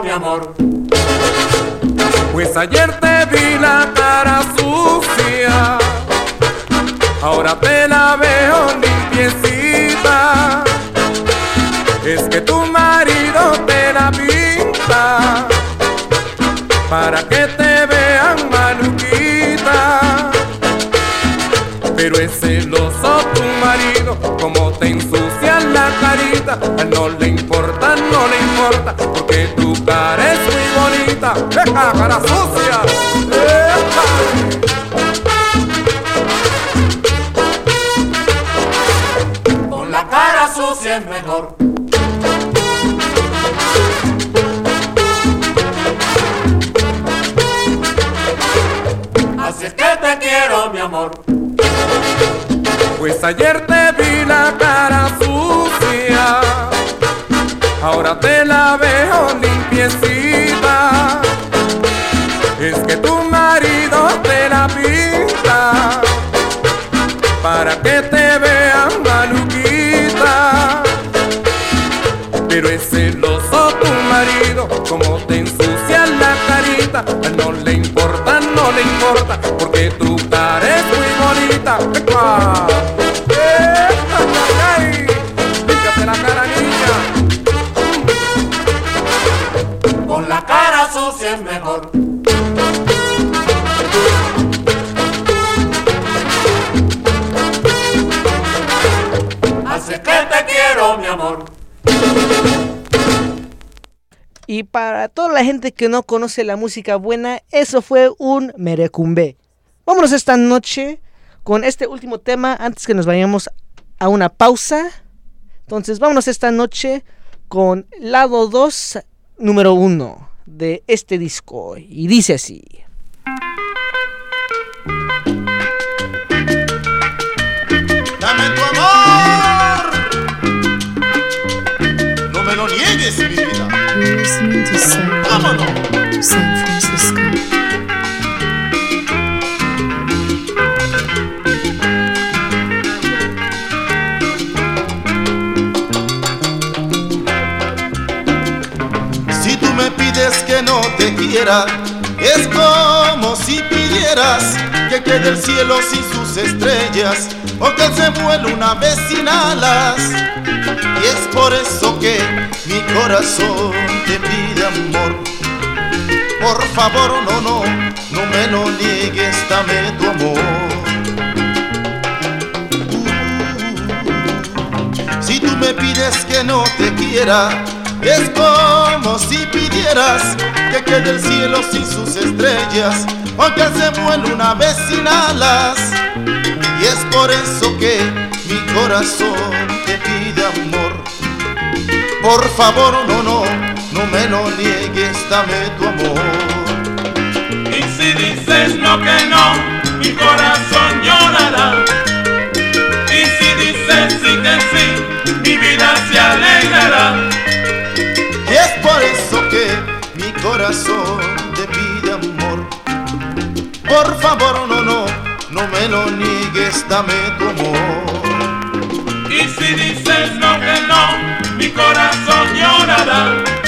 mi amor. Pues ayer te vi la cara sucia, ahora te la veo limpiecita. Es que tu marido te la pinta para que te vean maluquita. Pero es celoso tu marido, como te ensucia la carita. A no le importa, no le importa, porque ¡Deja, cara sucia! Con la cara sucia es mejor. Así es que te quiero, mi amor. Pues ayer te vi la cara sucia, ahora te la veo para que te vean maluquita. Pero es celoso tu marido, como te ensucia la carita. No le importa, no le importa, porque tu cara es muy bonita. ¡Epa! Para toda la gente que no conoce la música buena, eso fue un merecumbe. Vámonos esta noche con este último tema antes que nos vayamos a una pausa. Entonces, vámonos esta noche con lado 2, número 1 de este disco. Y dice así. San Francisco. Si tú me pides que no te quiera, es como si pidieras que quede el cielo sin sus estrellas porque él se vuela una vez sin alas. Y es por eso que mi corazón te pide amor. Por favor, no, no, no me lo niegues, dame tu amor. Si tú me pides que no te quiera, es como si pidieras que quede el cielo sin sus estrellas, aunque se vuelve una vez sin alas. Y es por eso que mi corazón te pide amor. Por favor, no, no, no me lo niegues, dame tu amor. Si dices no que no, mi corazón llorará. Y si dices sí que sí, mi vida se alegrará. Y es por eso que mi corazón te pide amor. Por favor, no, no, no me lo niegues, dame tu amor. Y si dices no que no, mi corazón llorará.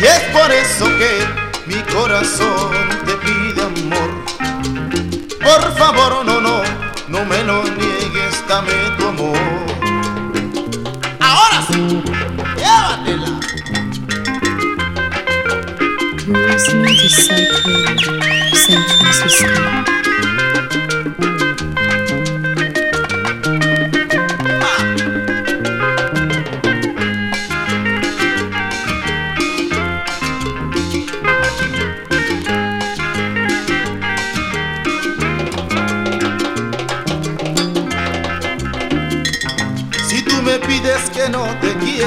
Y es por eso que mi corazón te pide amor. Por favor, no, no, no me lo niegues, dame tu amor. Ahora sí, llévatela. San Francisco.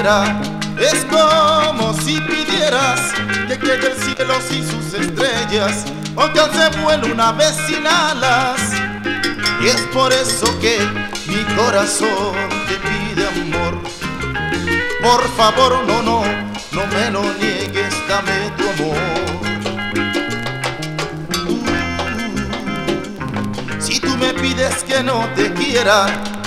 Es como si pidieras que quede el cielo sin sus estrellas, o que se vuela una vez sin alas. Y es por eso que mi corazón te pide amor. Por favor, no, no, no me lo niegues, dame tu amor. Si tú me pides que no te quiera,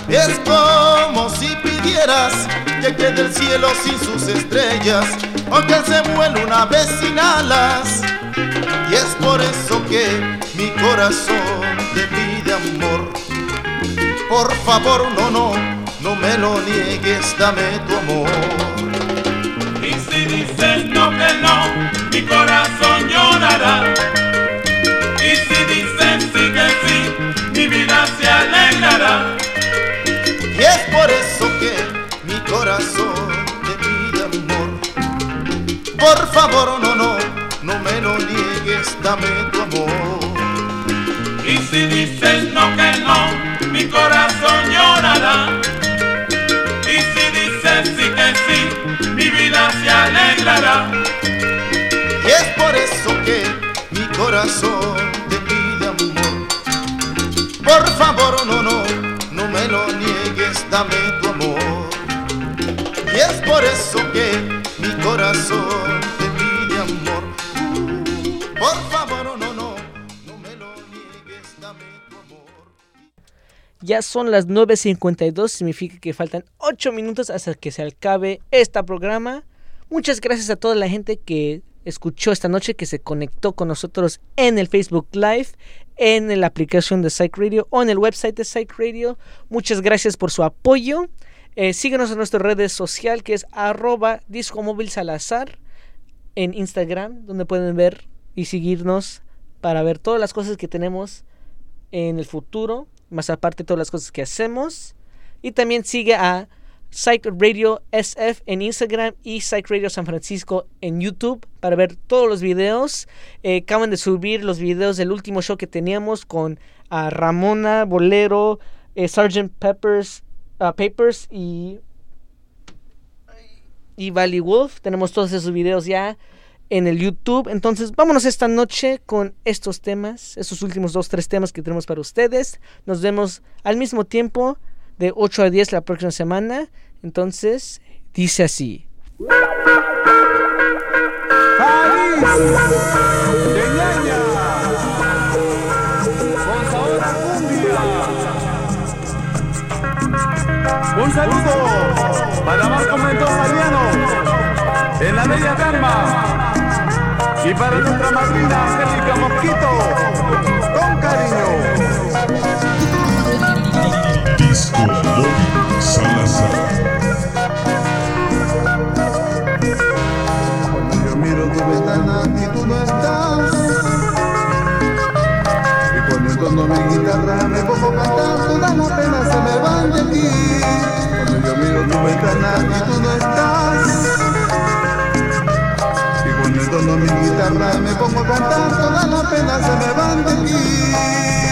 es como si pidieras que quede el cielo sin sus estrellas, o que se vuela una vez sin alas. Y es por eso que mi corazón te pide amor. Por favor, no, no, no me lo niegues, dame tu amor. Y si dices no que no, mi corazón llorará. Favor, no, no, no me lo niegues, dame tu amor. Y si dices no que no, mi corazón llorará. Y si dices sí que sí, mi vida se alegrará. Y es por eso que mi corazón te pide amor. Por favor, no Ya son las 9.52, significa que faltan 8 minutos hasta que se acabe este programa. Muchas gracias a toda la gente que escuchó esta noche, que se conectó con nosotros en el Facebook Live, en la aplicación de Psych Radio o en el website de Psych Radio. Muchas gracias por su apoyo. Eh, síguenos en nuestras redes sociales que es arroba disco móvil salazar en Instagram, donde pueden ver y seguirnos para ver todas las cosas que tenemos en el futuro, más aparte todas las cosas que hacemos. Y también sigue a Psych Radio SF en Instagram y Psych Radio San Francisco en YouTube para ver todos los videos. Eh, acaban de subir los videos del último show que teníamos con Ramona, Bolero, eh, Sgt. Peppers, ah, Papers y, y Valley Wolf. Tenemos todos esos videos ya en el YouTube. Entonces, vámonos esta noche con estos temas, estos últimos dos, tres temas que tenemos para ustedes. Nos vemos al mismo tiempo de 8 a 10 la próxima semana. Entonces, dice así. Un saludo para Marco Mendoza Mariano en la Bella Dama. Y para nuestra madrina Angélica Mosquito, con cariño. Disco Móvil Salazar. Yo miro tu ventana y tú no estás. Y cuando entono mi guitarra me pongo a cantar, todas las penas se me van de ti. Cuando yo miro tu ventana y tú no estás. Guitarra me pongo a cantar, todas las penas se me van de ti.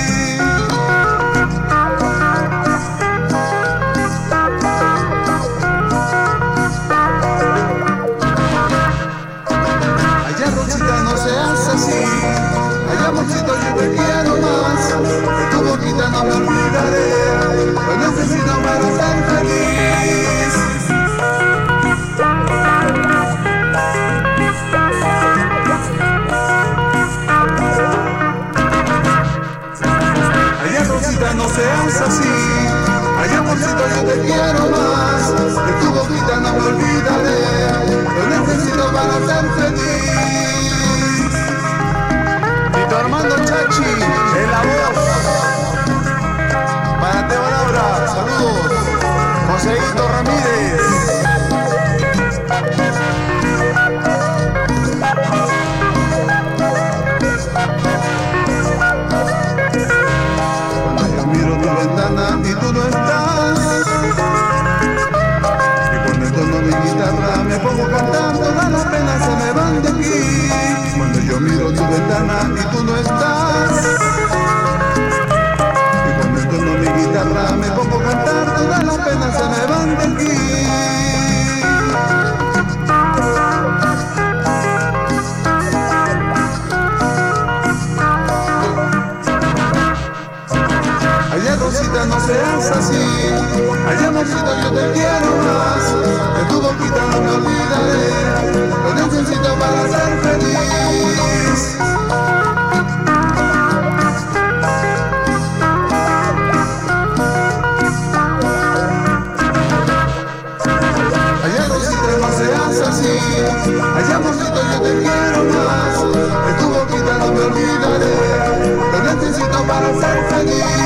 En la voz. Para Teo saludos. Joseito Ramírez. Cuando yo miro tu ventana y tú no estás. Y cuando entono mi guitarra me pongo a cantar Todas las se me van de aquí. Cuando yo miro tu ventana y tú no estás Se me van de Allá Rosita no seas así. Allá amorcito yo te quiero más. De tu boquita no me olvidaré. Lo necesito para ser feliz te quiero más. De tu boquita no me olvidaré. Lo necesito para ser feliz